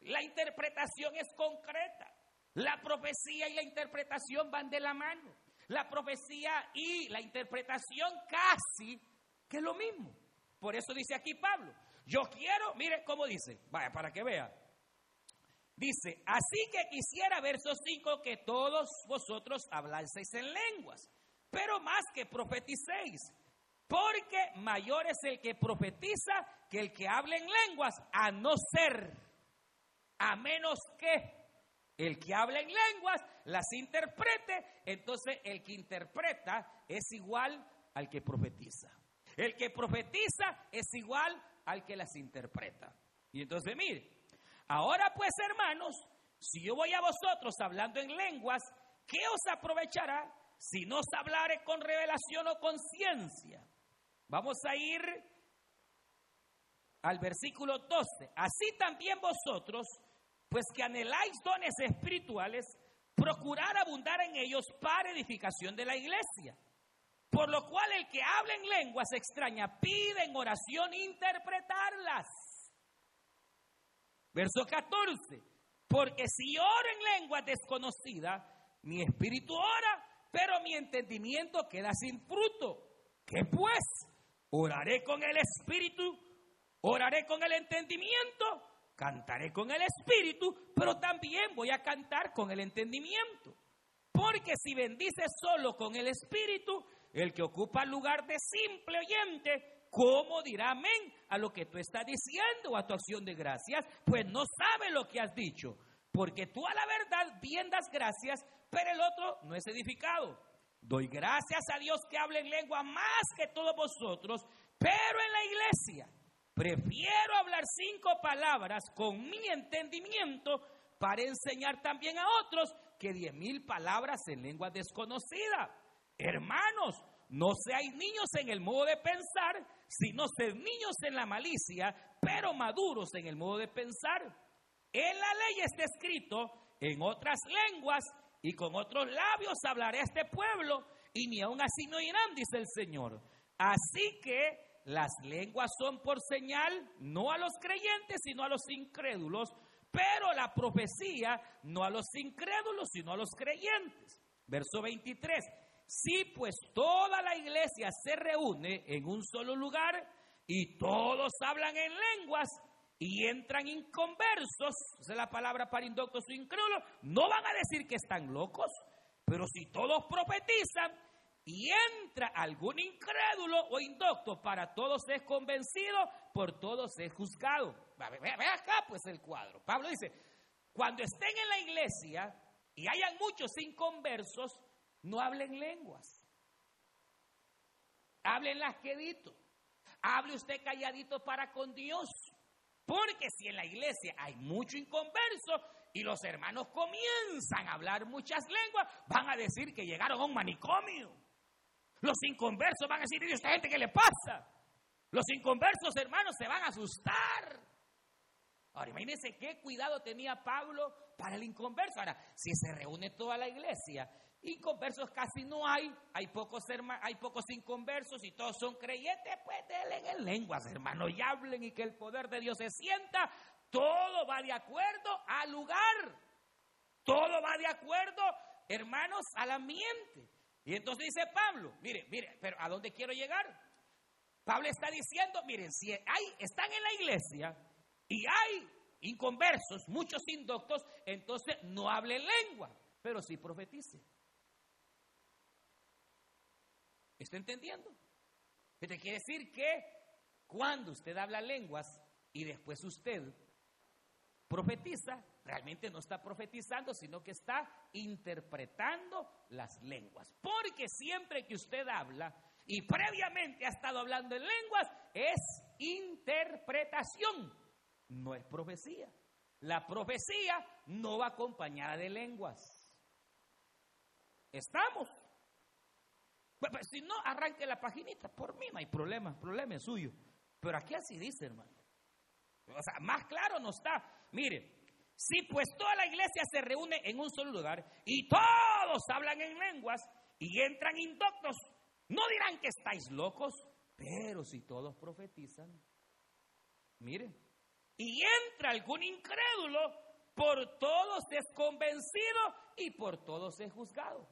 la interpretación es concreta, la profecía y la interpretación van de la mano la profecía y la interpretación casi que es lo mismo. Por eso dice aquí Pablo, yo quiero, mire cómo dice, vaya, para que vea. Dice, así que quisiera, verso 5, que todos vosotros hablaseis en lenguas, pero más que profeticéis, porque mayor es el que profetiza que el que habla en lenguas, a no ser, a menos que el que habla en lenguas las interprete, entonces el que interpreta es igual al que profetiza. El que profetiza es igual al que las interpreta. Y entonces, mire, ahora pues hermanos, si yo voy a vosotros hablando en lenguas, ¿qué os aprovechará si no os hablare con revelación o con ciencia? Vamos a ir al versículo 12. Así también vosotros pues que anheláis dones espirituales, procurar abundar en ellos para edificación de la iglesia. Por lo cual el que habla en lenguas extrañas pide en oración interpretarlas. Verso 14. Porque si oro en lengua desconocida, mi espíritu ora, pero mi entendimiento queda sin fruto. ¿Qué pues? Oraré con el espíritu, oraré con el entendimiento cantaré con el espíritu, pero también voy a cantar con el entendimiento. Porque si bendice solo con el espíritu, el que ocupa el lugar de simple oyente, ¿cómo dirá amén a lo que tú estás diciendo o a tu acción de gracias? Pues no sabe lo que has dicho. porque tú a la verdad bien das gracias, pero el otro no es edificado. Doy gracias a Dios que hable en lengua más que todos vosotros, pero en la iglesia prefiero hablar cinco palabras con mi entendimiento para enseñar también a otros que diez mil palabras en lengua desconocida. Hermanos, no seáis niños en el modo de pensar, sino sed niños en la malicia, pero maduros en el modo de pensar. En la ley está escrito, en otras lenguas y con otros labios hablaré a este pueblo, y ni aun así no irán, dice el Señor. Así que las lenguas son por señal, no a los creyentes, sino a los incrédulos, pero la profecía no a los incrédulos, sino a los creyentes. Verso 23. Si pues toda la iglesia se reúne en un solo lugar y todos hablan en lenguas y entran inconversos, esa es la palabra para indoctos o incrédulos, no van a decir que están locos, pero si todos profetizan y entra algún incrédulo o indocto, para todos es convencido, por todos es juzgado. Ve, acá pues el cuadro. Pablo dice, cuando estén en la iglesia y hayan muchos inconversos, no hablen lenguas. Hablen lasquedito. Hable usted calladito para con Dios. Porque si en la iglesia hay mucho inconverso y los hermanos comienzan a hablar muchas lenguas, van a decir que llegaron a un manicomio. Los inconversos van a decir, ¿y esta gente qué le pasa? Los inconversos hermanos se van a asustar. Ahora, imagínense qué cuidado tenía Pablo para el inconverso. Ahora, si se reúne toda la iglesia, inconversos casi no hay, hay pocos, hay pocos inconversos y todos son creyentes, pues denle en lenguas, hermanos, y hablen y que el poder de Dios se sienta. Todo va de acuerdo al lugar. Todo va de acuerdo, hermanos, al ambiente. Y entonces dice Pablo, mire, mire, pero ¿a dónde quiero llegar? Pablo está diciendo, miren, si hay, están en la iglesia y hay inconversos, muchos indoctos, entonces no hable lengua, pero sí profetice. ¿Está entendiendo? Te quiere decir que cuando usted habla lenguas y después usted profetiza, realmente no está profetizando, sino que está interpretando las lenguas. Porque siempre que usted habla y previamente ha estado hablando en lenguas, es interpretación no es profecía. La profecía no va acompañada de lenguas. ¿Estamos? Pues, pues, si no, arranque la paginita. Por mí no hay problema, el problema es suyo. Pero aquí así dice, hermano. O sea, más claro no está. Mire, si pues toda la iglesia se reúne en un solo lugar y todos hablan en lenguas y entran indoctos, no dirán que estáis locos, pero si todos profetizan, mire, y entra algún incrédulo, por todos es convencido y por todos es juzgado.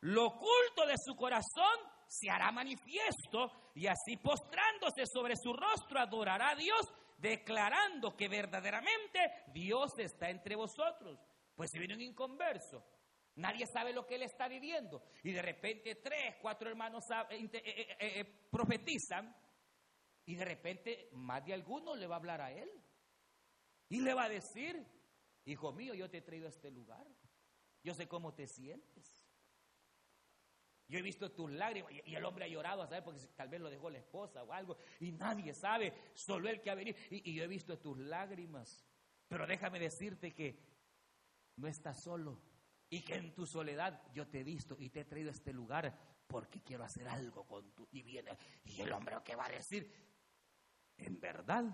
Lo oculto de su corazón se hará manifiesto y así postrándose sobre su rostro adorará a Dios, declarando que verdaderamente Dios está entre vosotros. Pues si viene un inconverso, nadie sabe lo que él está viviendo y de repente tres, cuatro hermanos eh, eh, eh, profetizan, y de repente más de alguno le va a hablar a él. Y le va a decir, hijo mío, yo te he traído a este lugar. Yo sé cómo te sientes. Yo he visto tus lágrimas y el hombre ha llorado, a porque tal vez lo dejó la esposa o algo, y nadie sabe, solo él que ha venido. Y, y yo he visto tus lágrimas. Pero déjame decirte que no estás solo y que en tu soledad yo te he visto y te he traído a este lugar porque quiero hacer algo con tu. Y viene, y el hombre que va a decir, en verdad,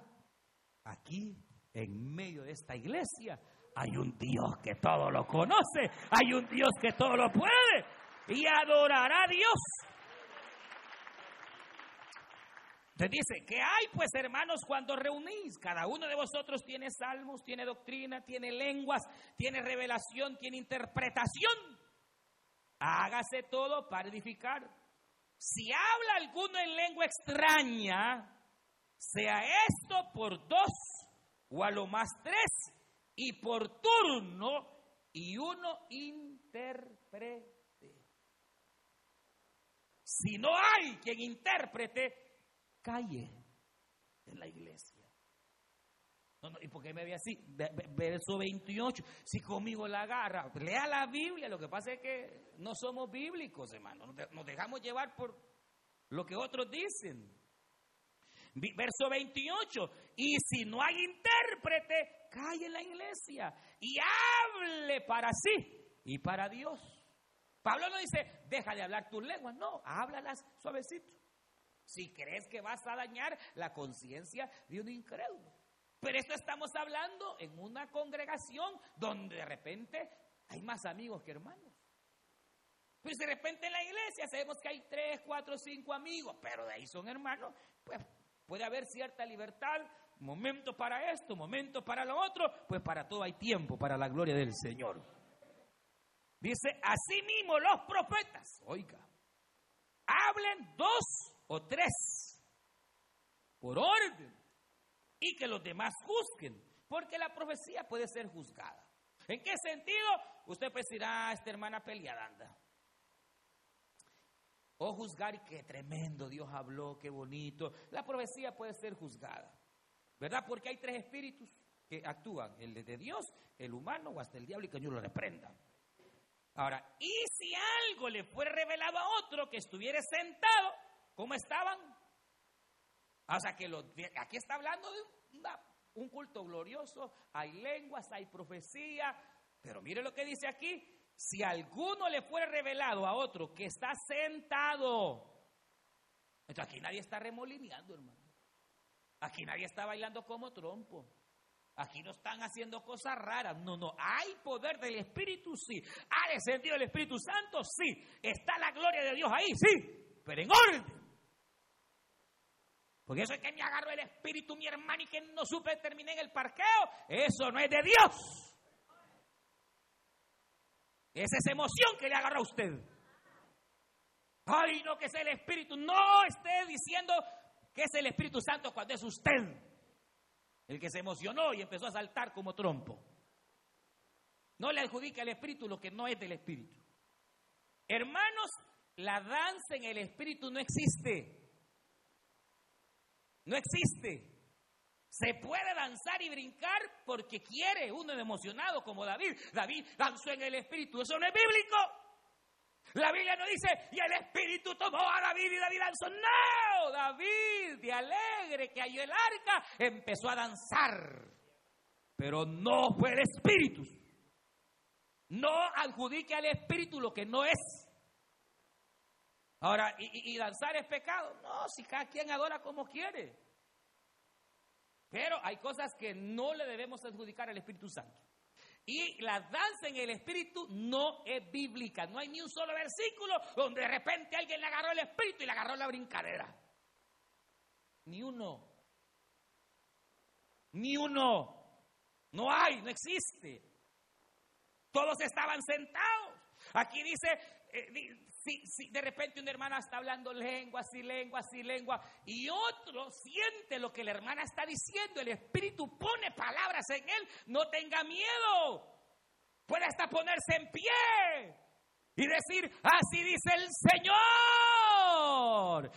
aquí, en medio de esta iglesia, hay un Dios que todo lo conoce, hay un Dios que todo lo puede y adorará a Dios. Entonces dice, ¿qué hay pues hermanos cuando reunís? Cada uno de vosotros tiene salmos, tiene doctrina, tiene lenguas, tiene revelación, tiene interpretación. Hágase todo para edificar. Si habla alguno en lengua extraña, sea esto por dos o a lo más tres, y por turno, y uno interprete. Si no hay quien interprete, calle en la iglesia. No, no, ¿Y por qué me ve así? Verso 28. Si conmigo la agarra, lea la Biblia. Lo que pasa es que no somos bíblicos, hermano. Nos dejamos llevar por lo que otros dicen. Verso 28. Y si no hay intérprete, calle en la iglesia y hable para sí y para Dios. Pablo no dice, deja de hablar tus lenguas. No, háblalas suavecito. Si crees que vas a dañar la conciencia de un incrédulo. Pero esto estamos hablando en una congregación donde de repente hay más amigos que hermanos. Pues de repente en la iglesia sabemos que hay tres, cuatro, cinco amigos, pero de ahí son hermanos, pues puede haber cierta libertad, momento para esto, momento para lo otro, pues para todo hay tiempo, para la gloria del Señor. Dice, así mismo los profetas, oiga, hablen dos o tres por orden y que los demás juzguen, porque la profecía puede ser juzgada. ¿En qué sentido? Usted pues dirá, esta hermana peleada anda. O juzgar, y qué tremendo, Dios habló, qué bonito. La profecía puede ser juzgada, ¿verdad? Porque hay tres espíritus que actúan, el de Dios, el humano o hasta el diablo y que Dios lo reprenda. Ahora, ¿y si algo le fue revelado a otro que estuviera sentado, cómo estaban? O sea, que aquí está hablando de un culto glorioso, hay lenguas, hay profecía, pero mire lo que dice aquí, si alguno le fue revelado a otro que está sentado, entonces aquí nadie está remolineando, hermano. Aquí nadie está bailando como trompo. Aquí no están haciendo cosas raras. No, no. Hay poder del Espíritu, sí. ¿Ha descendido el Espíritu Santo? Sí. ¿Está la gloria de Dios ahí? Sí. Pero en orden. Porque eso es que me agarró el Espíritu, mi hermano, y que no supe terminar en el parqueo. Eso no es de Dios. Es esa emoción que le agarra a usted. Ay, no, que es el Espíritu. No esté diciendo que es el Espíritu Santo cuando es usted el que se emocionó y empezó a saltar como trompo. No le adjudica al Espíritu lo que no es del Espíritu. Hermanos, la danza en el Espíritu no existe. No existe. Se puede danzar y brincar porque quiere uno emocionado como David. David danzó en el Espíritu. Eso no es bíblico. La Biblia no dice, y el Espíritu tomó a David y David danzó. No, David, de alegre que halló el arca, empezó a danzar. Pero no fue el Espíritu. No adjudique al Espíritu lo que no es. Ahora, ¿y, y danzar es pecado? No, si cada quien adora como quiere. Pero hay cosas que no le debemos adjudicar al Espíritu Santo. Y la danza en el Espíritu no es bíblica. No hay ni un solo versículo donde de repente alguien le agarró el Espíritu y le agarró la brincadera. Ni uno. Ni uno. No hay, no existe. Todos estaban sentados. Aquí dice, eh, si, de repente una hermana está hablando lenguas y lenguas y lenguas y otro siente lo que la hermana está diciendo, el Espíritu pone palabras en él, no tenga miedo. Puede hasta ponerse en pie y decir, así dice el Señor.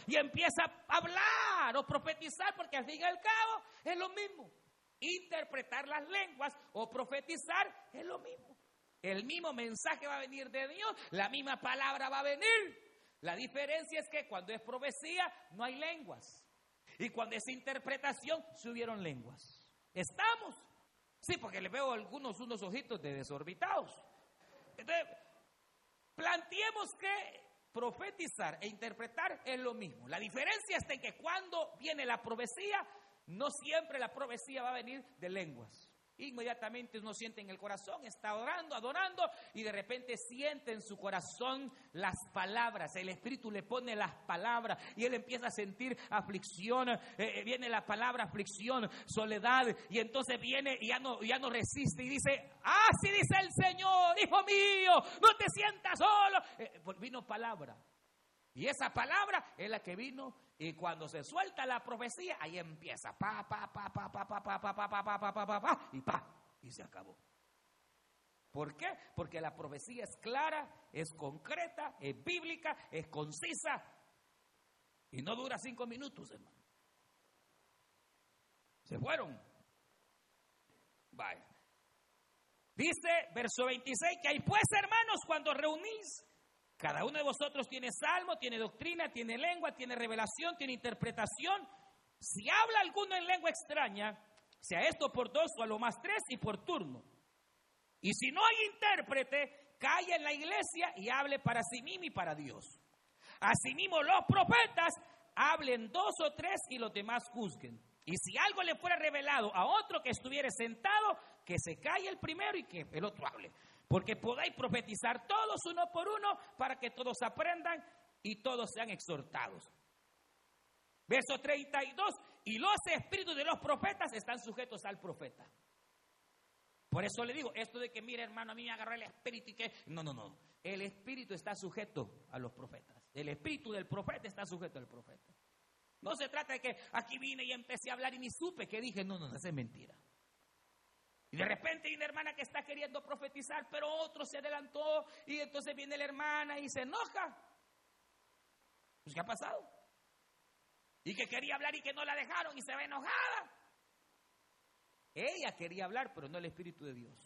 Y empieza a hablar o profetizar, porque al fin y al cabo es lo mismo. Interpretar las lenguas o profetizar es lo mismo. El mismo mensaje va a venir de Dios, la misma palabra va a venir. La diferencia es que cuando es profecía no hay lenguas. Y cuando es interpretación se hubieron lenguas. ¿Estamos? Sí, porque le veo algunos unos ojitos de desorbitados. Entonces, planteemos que profetizar e interpretar es lo mismo. La diferencia está en que cuando viene la profecía, no siempre la profecía va a venir de lenguas. Inmediatamente uno siente en el corazón, está orando, adorando y de repente siente en su corazón las palabras. El Espíritu le pone las palabras y él empieza a sentir aflicción. Eh, eh, viene la palabra aflicción, soledad y entonces viene y ya no, ya no resiste y dice, así dice el Señor, hijo mío, no te sientas solo. vino palabra. Y esa palabra es la que vino y cuando se suelta la profecía, ahí empieza pa pa pa pa pa pa pa pa pa pa pa pa pa pa y pa y se acabó. ¿Por qué? Porque la profecía es clara, es concreta, es bíblica, es concisa y no dura cinco minutos, hermano. Se fueron. Vaya. Dice, verso 26, que hay pues, hermanos, cuando reunís, cada uno de vosotros tiene salmo, tiene doctrina, tiene lengua, tiene revelación, tiene interpretación. Si habla alguno en lengua extraña, sea esto por dos o a lo más tres y por turno. Y si no hay intérprete, calle en la iglesia y hable para sí mismo y para Dios. Asimismo, los profetas hablen dos o tres y los demás juzguen. Y si algo le fuera revelado a otro que estuviera sentado, que se calle el primero y que el otro hable. Porque podéis profetizar todos uno por uno para que todos aprendan y todos sean exhortados. Verso 32, y los espíritus de los profetas están sujetos al profeta. Por eso le digo, esto de que, mire hermano, a mí me agarró el espíritu y que... No, no, no. El espíritu está sujeto a los profetas. El espíritu del profeta está sujeto al profeta. No se trata de que aquí vine y empecé a hablar y ni supe que dije, no, no, no, es mentira. Y de repente hay una hermana que está queriendo profetizar, pero otro se adelantó y entonces viene la hermana y se enoja. Pues, ¿qué ha pasado? Y que quería hablar y que no la dejaron y se ve enojada. Ella quería hablar, pero no el Espíritu de Dios.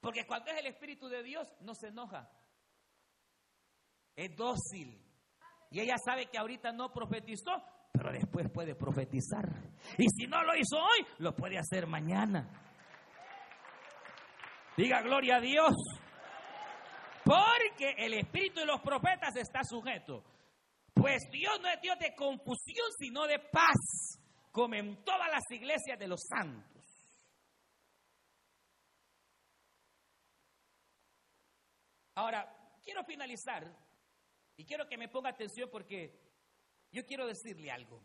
Porque cuando es el Espíritu de Dios, no se enoja. Es dócil. Y ella sabe que ahorita no profetizó, pero después puede profetizar. Y si no lo hizo hoy, lo puede hacer mañana. Diga gloria a Dios. Porque el espíritu de los profetas está sujeto. Pues Dios no es Dios de confusión, sino de paz, como en todas las iglesias de los santos. Ahora, quiero finalizar y quiero que me ponga atención porque yo quiero decirle algo.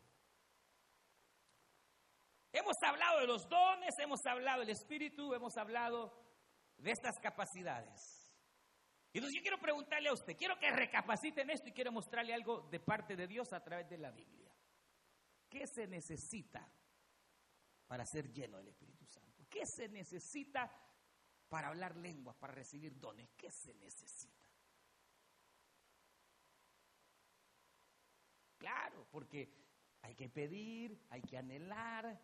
Hemos hablado de los dones, hemos hablado del Espíritu, hemos hablado de estas capacidades. Y entonces yo quiero preguntarle a usted, quiero que recapaciten esto y quiero mostrarle algo de parte de Dios a través de la Biblia. ¿Qué se necesita para ser lleno del Espíritu Santo? ¿Qué se necesita para hablar lenguas, para recibir dones? ¿Qué se necesita? Claro, porque hay que pedir, hay que anhelar,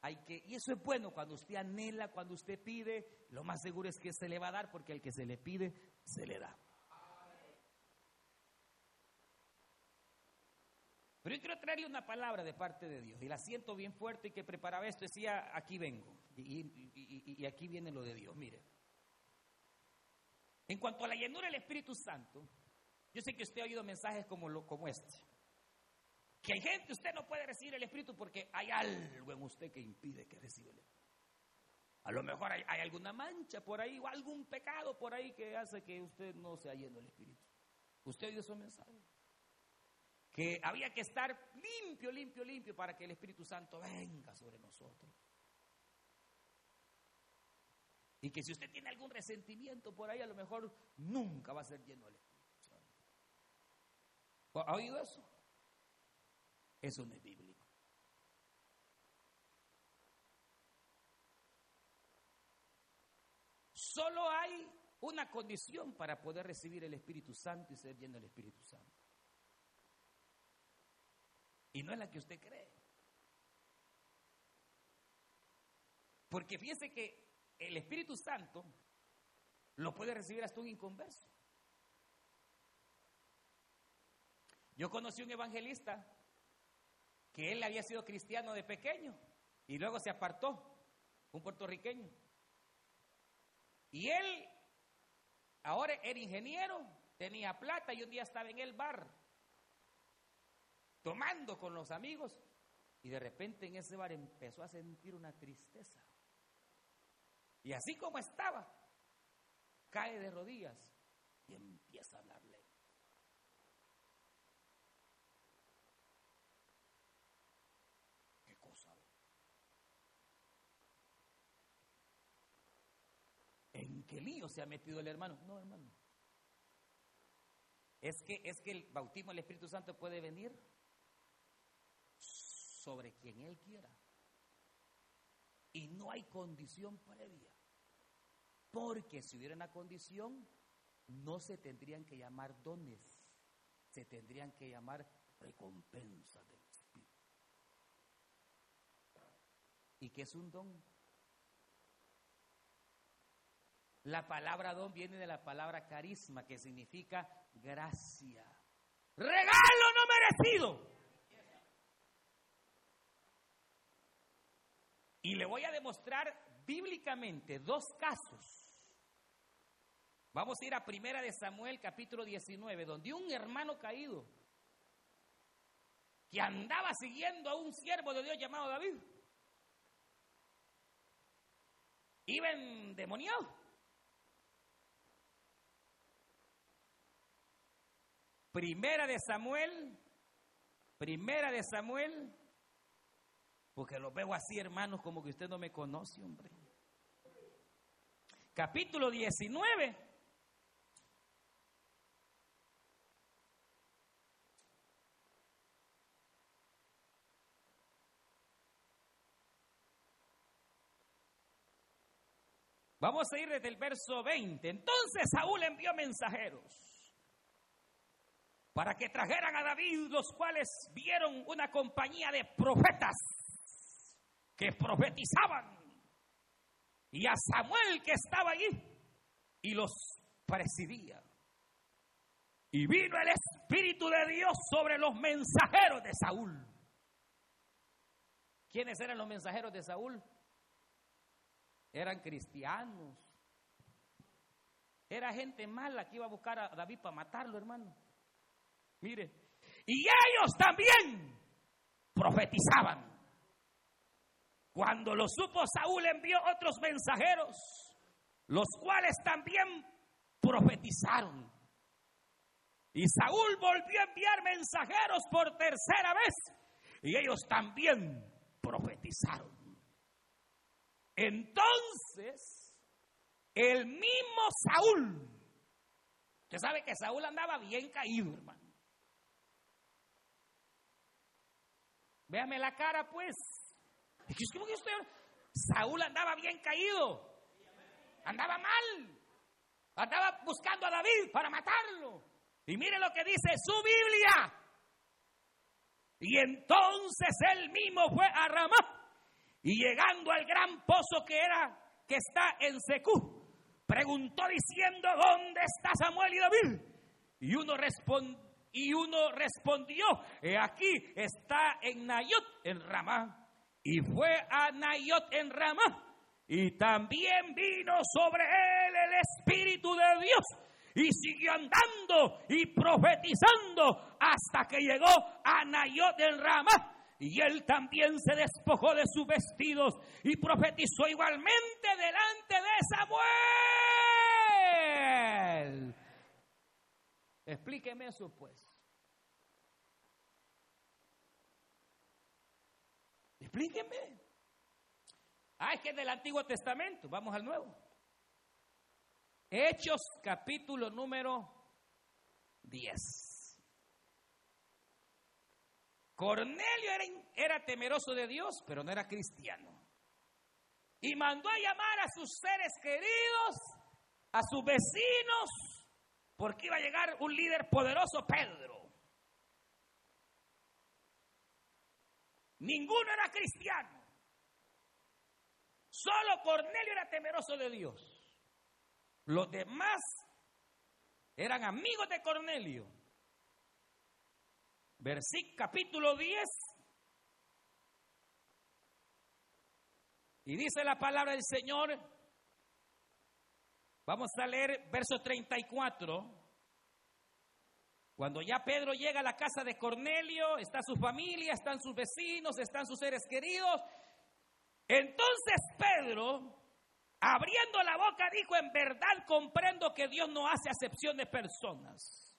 hay que y eso es bueno cuando usted anhela, cuando usted pide, lo más seguro es que se le va a dar porque al que se le pide se le da. Pero yo quiero traerle una palabra de parte de Dios y la siento bien fuerte y que preparaba esto, decía, aquí vengo y, aquí viene lo de Dios, mire. En cuanto a la llenura del Espíritu Santo, yo sé que usted ha oído mensajes como, como este. Que hay gente, usted no puede recibir el Espíritu porque hay algo en usted que impide que reciba el Espíritu. A lo mejor hay, alguna mancha por ahí o algún pecado por ahí que hace que usted no sea lleno del Espíritu. Usted oído esos mensajes. Que había que estar limpio, limpio, limpio para que el Espíritu Santo venga sobre nosotros. Y que si usted tiene algún resentimiento por ahí, a lo mejor nunca va a ser lleno del Espíritu Santo. ¿Ha oído eso? Eso no es bíblico. Solo hay una condición para poder recibir el Espíritu Santo y ser lleno del Espíritu Santo. Y no es la que usted cree. Porque fíjese que el Espíritu Santo lo puede recibir hasta un inconverso. Yo conocí un evangelista que él había sido cristiano de pequeño y luego se apartó, un puertorriqueño. Y él ahora era ingeniero, tenía plata y un día estaba en el bar tomando con los amigos y de repente en ese bar empezó a sentir una tristeza. Y así como estaba, cae de rodillas y empieza a hablarle. ¿En qué lío se ha metido el hermano? No, hermano. Es que, es que el bautismo del Espíritu Santo puede venir sobre quien Él quiera. Y no hay condición previa. Porque si hubiera una condición, no se tendrían que llamar dones, se tendrían que llamar recompensa del Espíritu. ¿Y qué es un don? La palabra don viene de la palabra carisma, que significa gracia. Regalo no merecido. Y le voy a demostrar bíblicamente dos casos. Vamos a ir a Primera de Samuel capítulo 19, donde un hermano caído que andaba siguiendo a un siervo de Dios llamado David iba endemoniado. Primera de Samuel, primera de Samuel, porque lo veo así, hermanos, como que usted no me conoce, hombre. Capítulo 19. Vamos a ir desde el verso 20. Entonces Saúl envió mensajeros para que trajeran a David, los cuales vieron una compañía de profetas que profetizaban, y a Samuel que estaba allí y los presidía. Y vino el Espíritu de Dios sobre los mensajeros de Saúl. ¿Quiénes eran los mensajeros de Saúl? Eran cristianos. Era gente mala que iba a buscar a David para matarlo, hermano. Mire. Y ellos también profetizaban. Cuando lo supo Saúl envió otros mensajeros, los cuales también profetizaron. Y Saúl volvió a enviar mensajeros por tercera vez y ellos también profetizaron. Entonces, el mismo Saúl, usted sabe que Saúl andaba bien caído, hermano. Véame la cara, pues. Saúl andaba bien caído. Andaba mal. Andaba buscando a David para matarlo. Y mire lo que dice su Biblia. Y entonces él mismo fue a Ramá. Y llegando al gran pozo que era, que está en Secú, preguntó diciendo, ¿dónde está Samuel y David? Y uno respondió y uno respondió, he aquí está en Nayot, en Ramá. Y fue a Nayot en Ramá. Y también vino sobre él el Espíritu de Dios. Y siguió andando y profetizando hasta que llegó a Nayot en Ramá. Y él también se despojó de sus vestidos y profetizó igualmente delante de Samuel. Explíqueme eso pues. Explíqueme. Ah, es que es del Antiguo Testamento. Vamos al Nuevo. Hechos capítulo número 10. Cornelio era, era, temeroso de Dios, pero no era cristiano. Y mandó a llamar a sus seres queridos, a sus vecinos, porque iba a llegar un líder poderoso, Pedro. Ninguno era cristiano. Solo Cornelio era temeroso de Dios. Los demás eran amigos de Cornelio. Versículo capítulo 10. Y dice la palabra del Señor, Vamos a leer verso 34. Cuando ya Pedro llega a la casa de Cornelio, está su familia, están sus vecinos, están sus seres queridos. Entonces Pedro, abriendo la boca, dijo, en verdad comprendo que Dios no hace acepción de personas,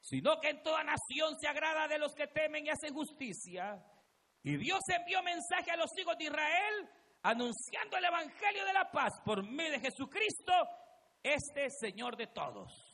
sino que en toda nación se agrada de los que temen y hacen justicia. Y Dios envió mensaje a los hijos de Israel anunciando el Evangelio de la paz por medio de Jesucristo este Señor de todos.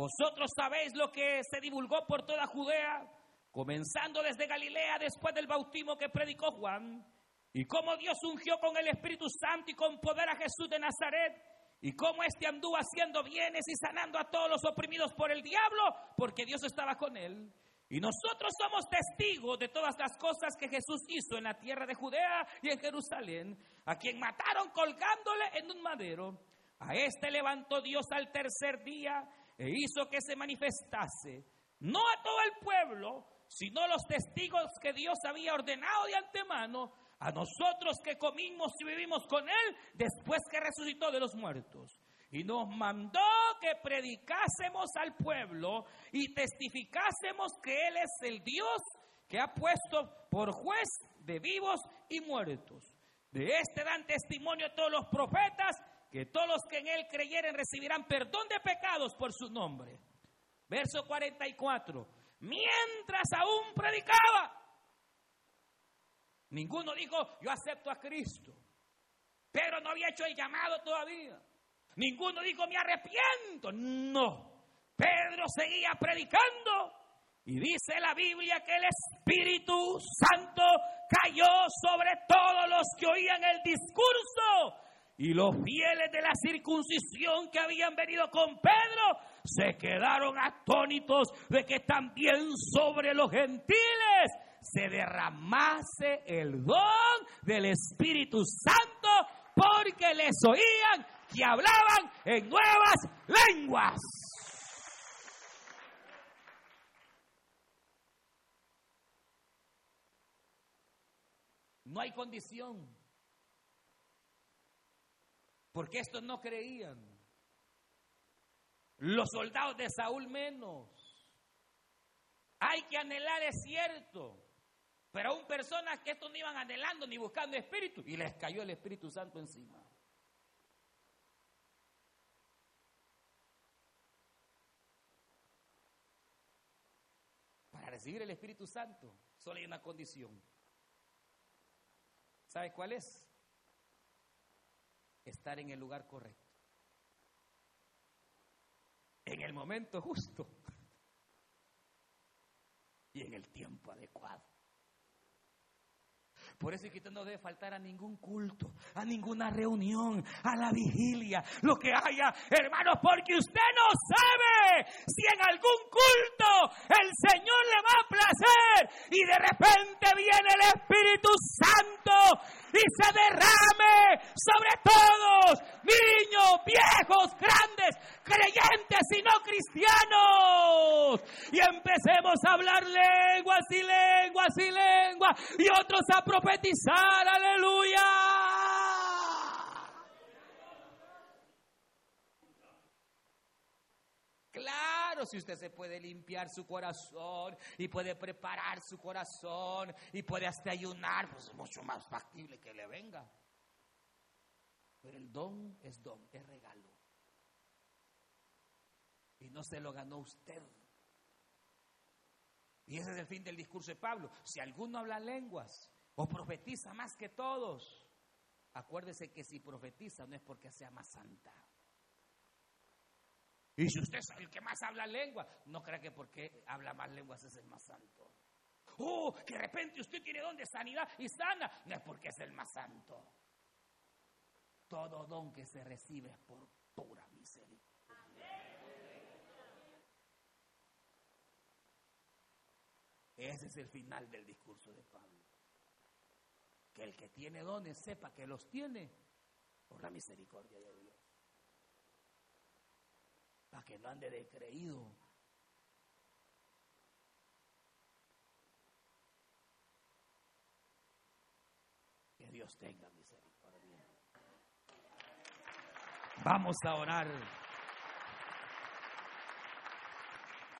Vosotros sabéis lo que se divulgó por toda Judea, comenzando desde Galilea después del bautismo que predicó Juan, y cómo Dios ungió con el Espíritu Santo y con poder a Jesús de Nazaret, y cómo éste anduvo haciendo bienes y sanando a todos los oprimidos por el diablo, porque Dios estaba con él. Y nosotros somos testigos de todas las cosas que Jesús hizo en la tierra de Judea y en Jerusalén, a quien mataron colgándole en un madero A este levantó Dios al tercer día e hizo que se manifestase, no a todo el pueblo, sino a los testigos que Dios había ordenado de antemano, a nosotros que comimos y vivimos con Él después que resucitó de los muertos. Y nos mandó que predicásemos al pueblo y testificásemos que Él es el Dios que ha puesto por juez de vivos y muertos. De este dan testimonio todos los profetas, que todos los que en Él creyeren recibirán perdón de pecados por su nombre. Verso 44. Mientras aún predicaba, ninguno dijo, yo acepto a Cristo. Pero no había hecho el llamado todavía. Ninguno dijo, me arrepiento. No. Pedro seguía predicando. Y dice la Biblia que el Espíritu Santo cayó sobre todos los que oían el discurso. Y los fieles de la circuncisión que habían venido con Pedro se quedaron atónitos de que también sobre los gentiles se derramase el don del Espíritu Santo porque les oían que hablaban en nuevas lenguas. No hay condición. Porque estos no creían. Los soldados de Saúl menos. Hay que anhelar, es cierto. Pero aún personas que estos no iban anhelando ni buscando espíritu. Y les cayó el Espíritu Santo encima. Para recibir el Espíritu Santo solo hay una condición. ¿Sabe cuál es? Estar en el lugar correcto. En el momento justo. Y en el tiempo adecuado. Por eso es que usted no debe faltar a ningún culto, a ninguna reunión, a la vigilia, lo que haya, hermanos, porque usted no sabe si en algún culto el Señor le va a placer y de repente viene el Espíritu Santo y se derrame sobre todos, niños, viejos, grandes, creyentes y no cristianos. Y empecemos a hablar lenguas y lenguas y lenguas y otros a profetizar, aleluya. Claro, si usted se puede limpiar su corazón y puede preparar su corazón y puede hasta ayunar, pues es mucho más factible que le venga. Pero el don es don, es regalo. Y no se lo ganó usted. Y ese es el fin del discurso de Pablo. Si alguno habla lenguas o profetiza más que todos, acuérdese que si profetiza no es porque sea más santa. Y si usted es el que más habla lengua, no crea que porque habla más lenguas es el más santo. Oh, que de repente usted tiene don de sanidad y sana, no es porque es el más santo. Todo don que se recibe es por pura misericordia. Ese es el final del discurso de Pablo. Que el que tiene dones sepa que los tiene por la misericordia de Dios. Para que no ande de creído. Que Dios tenga misericordia. Vamos a orar.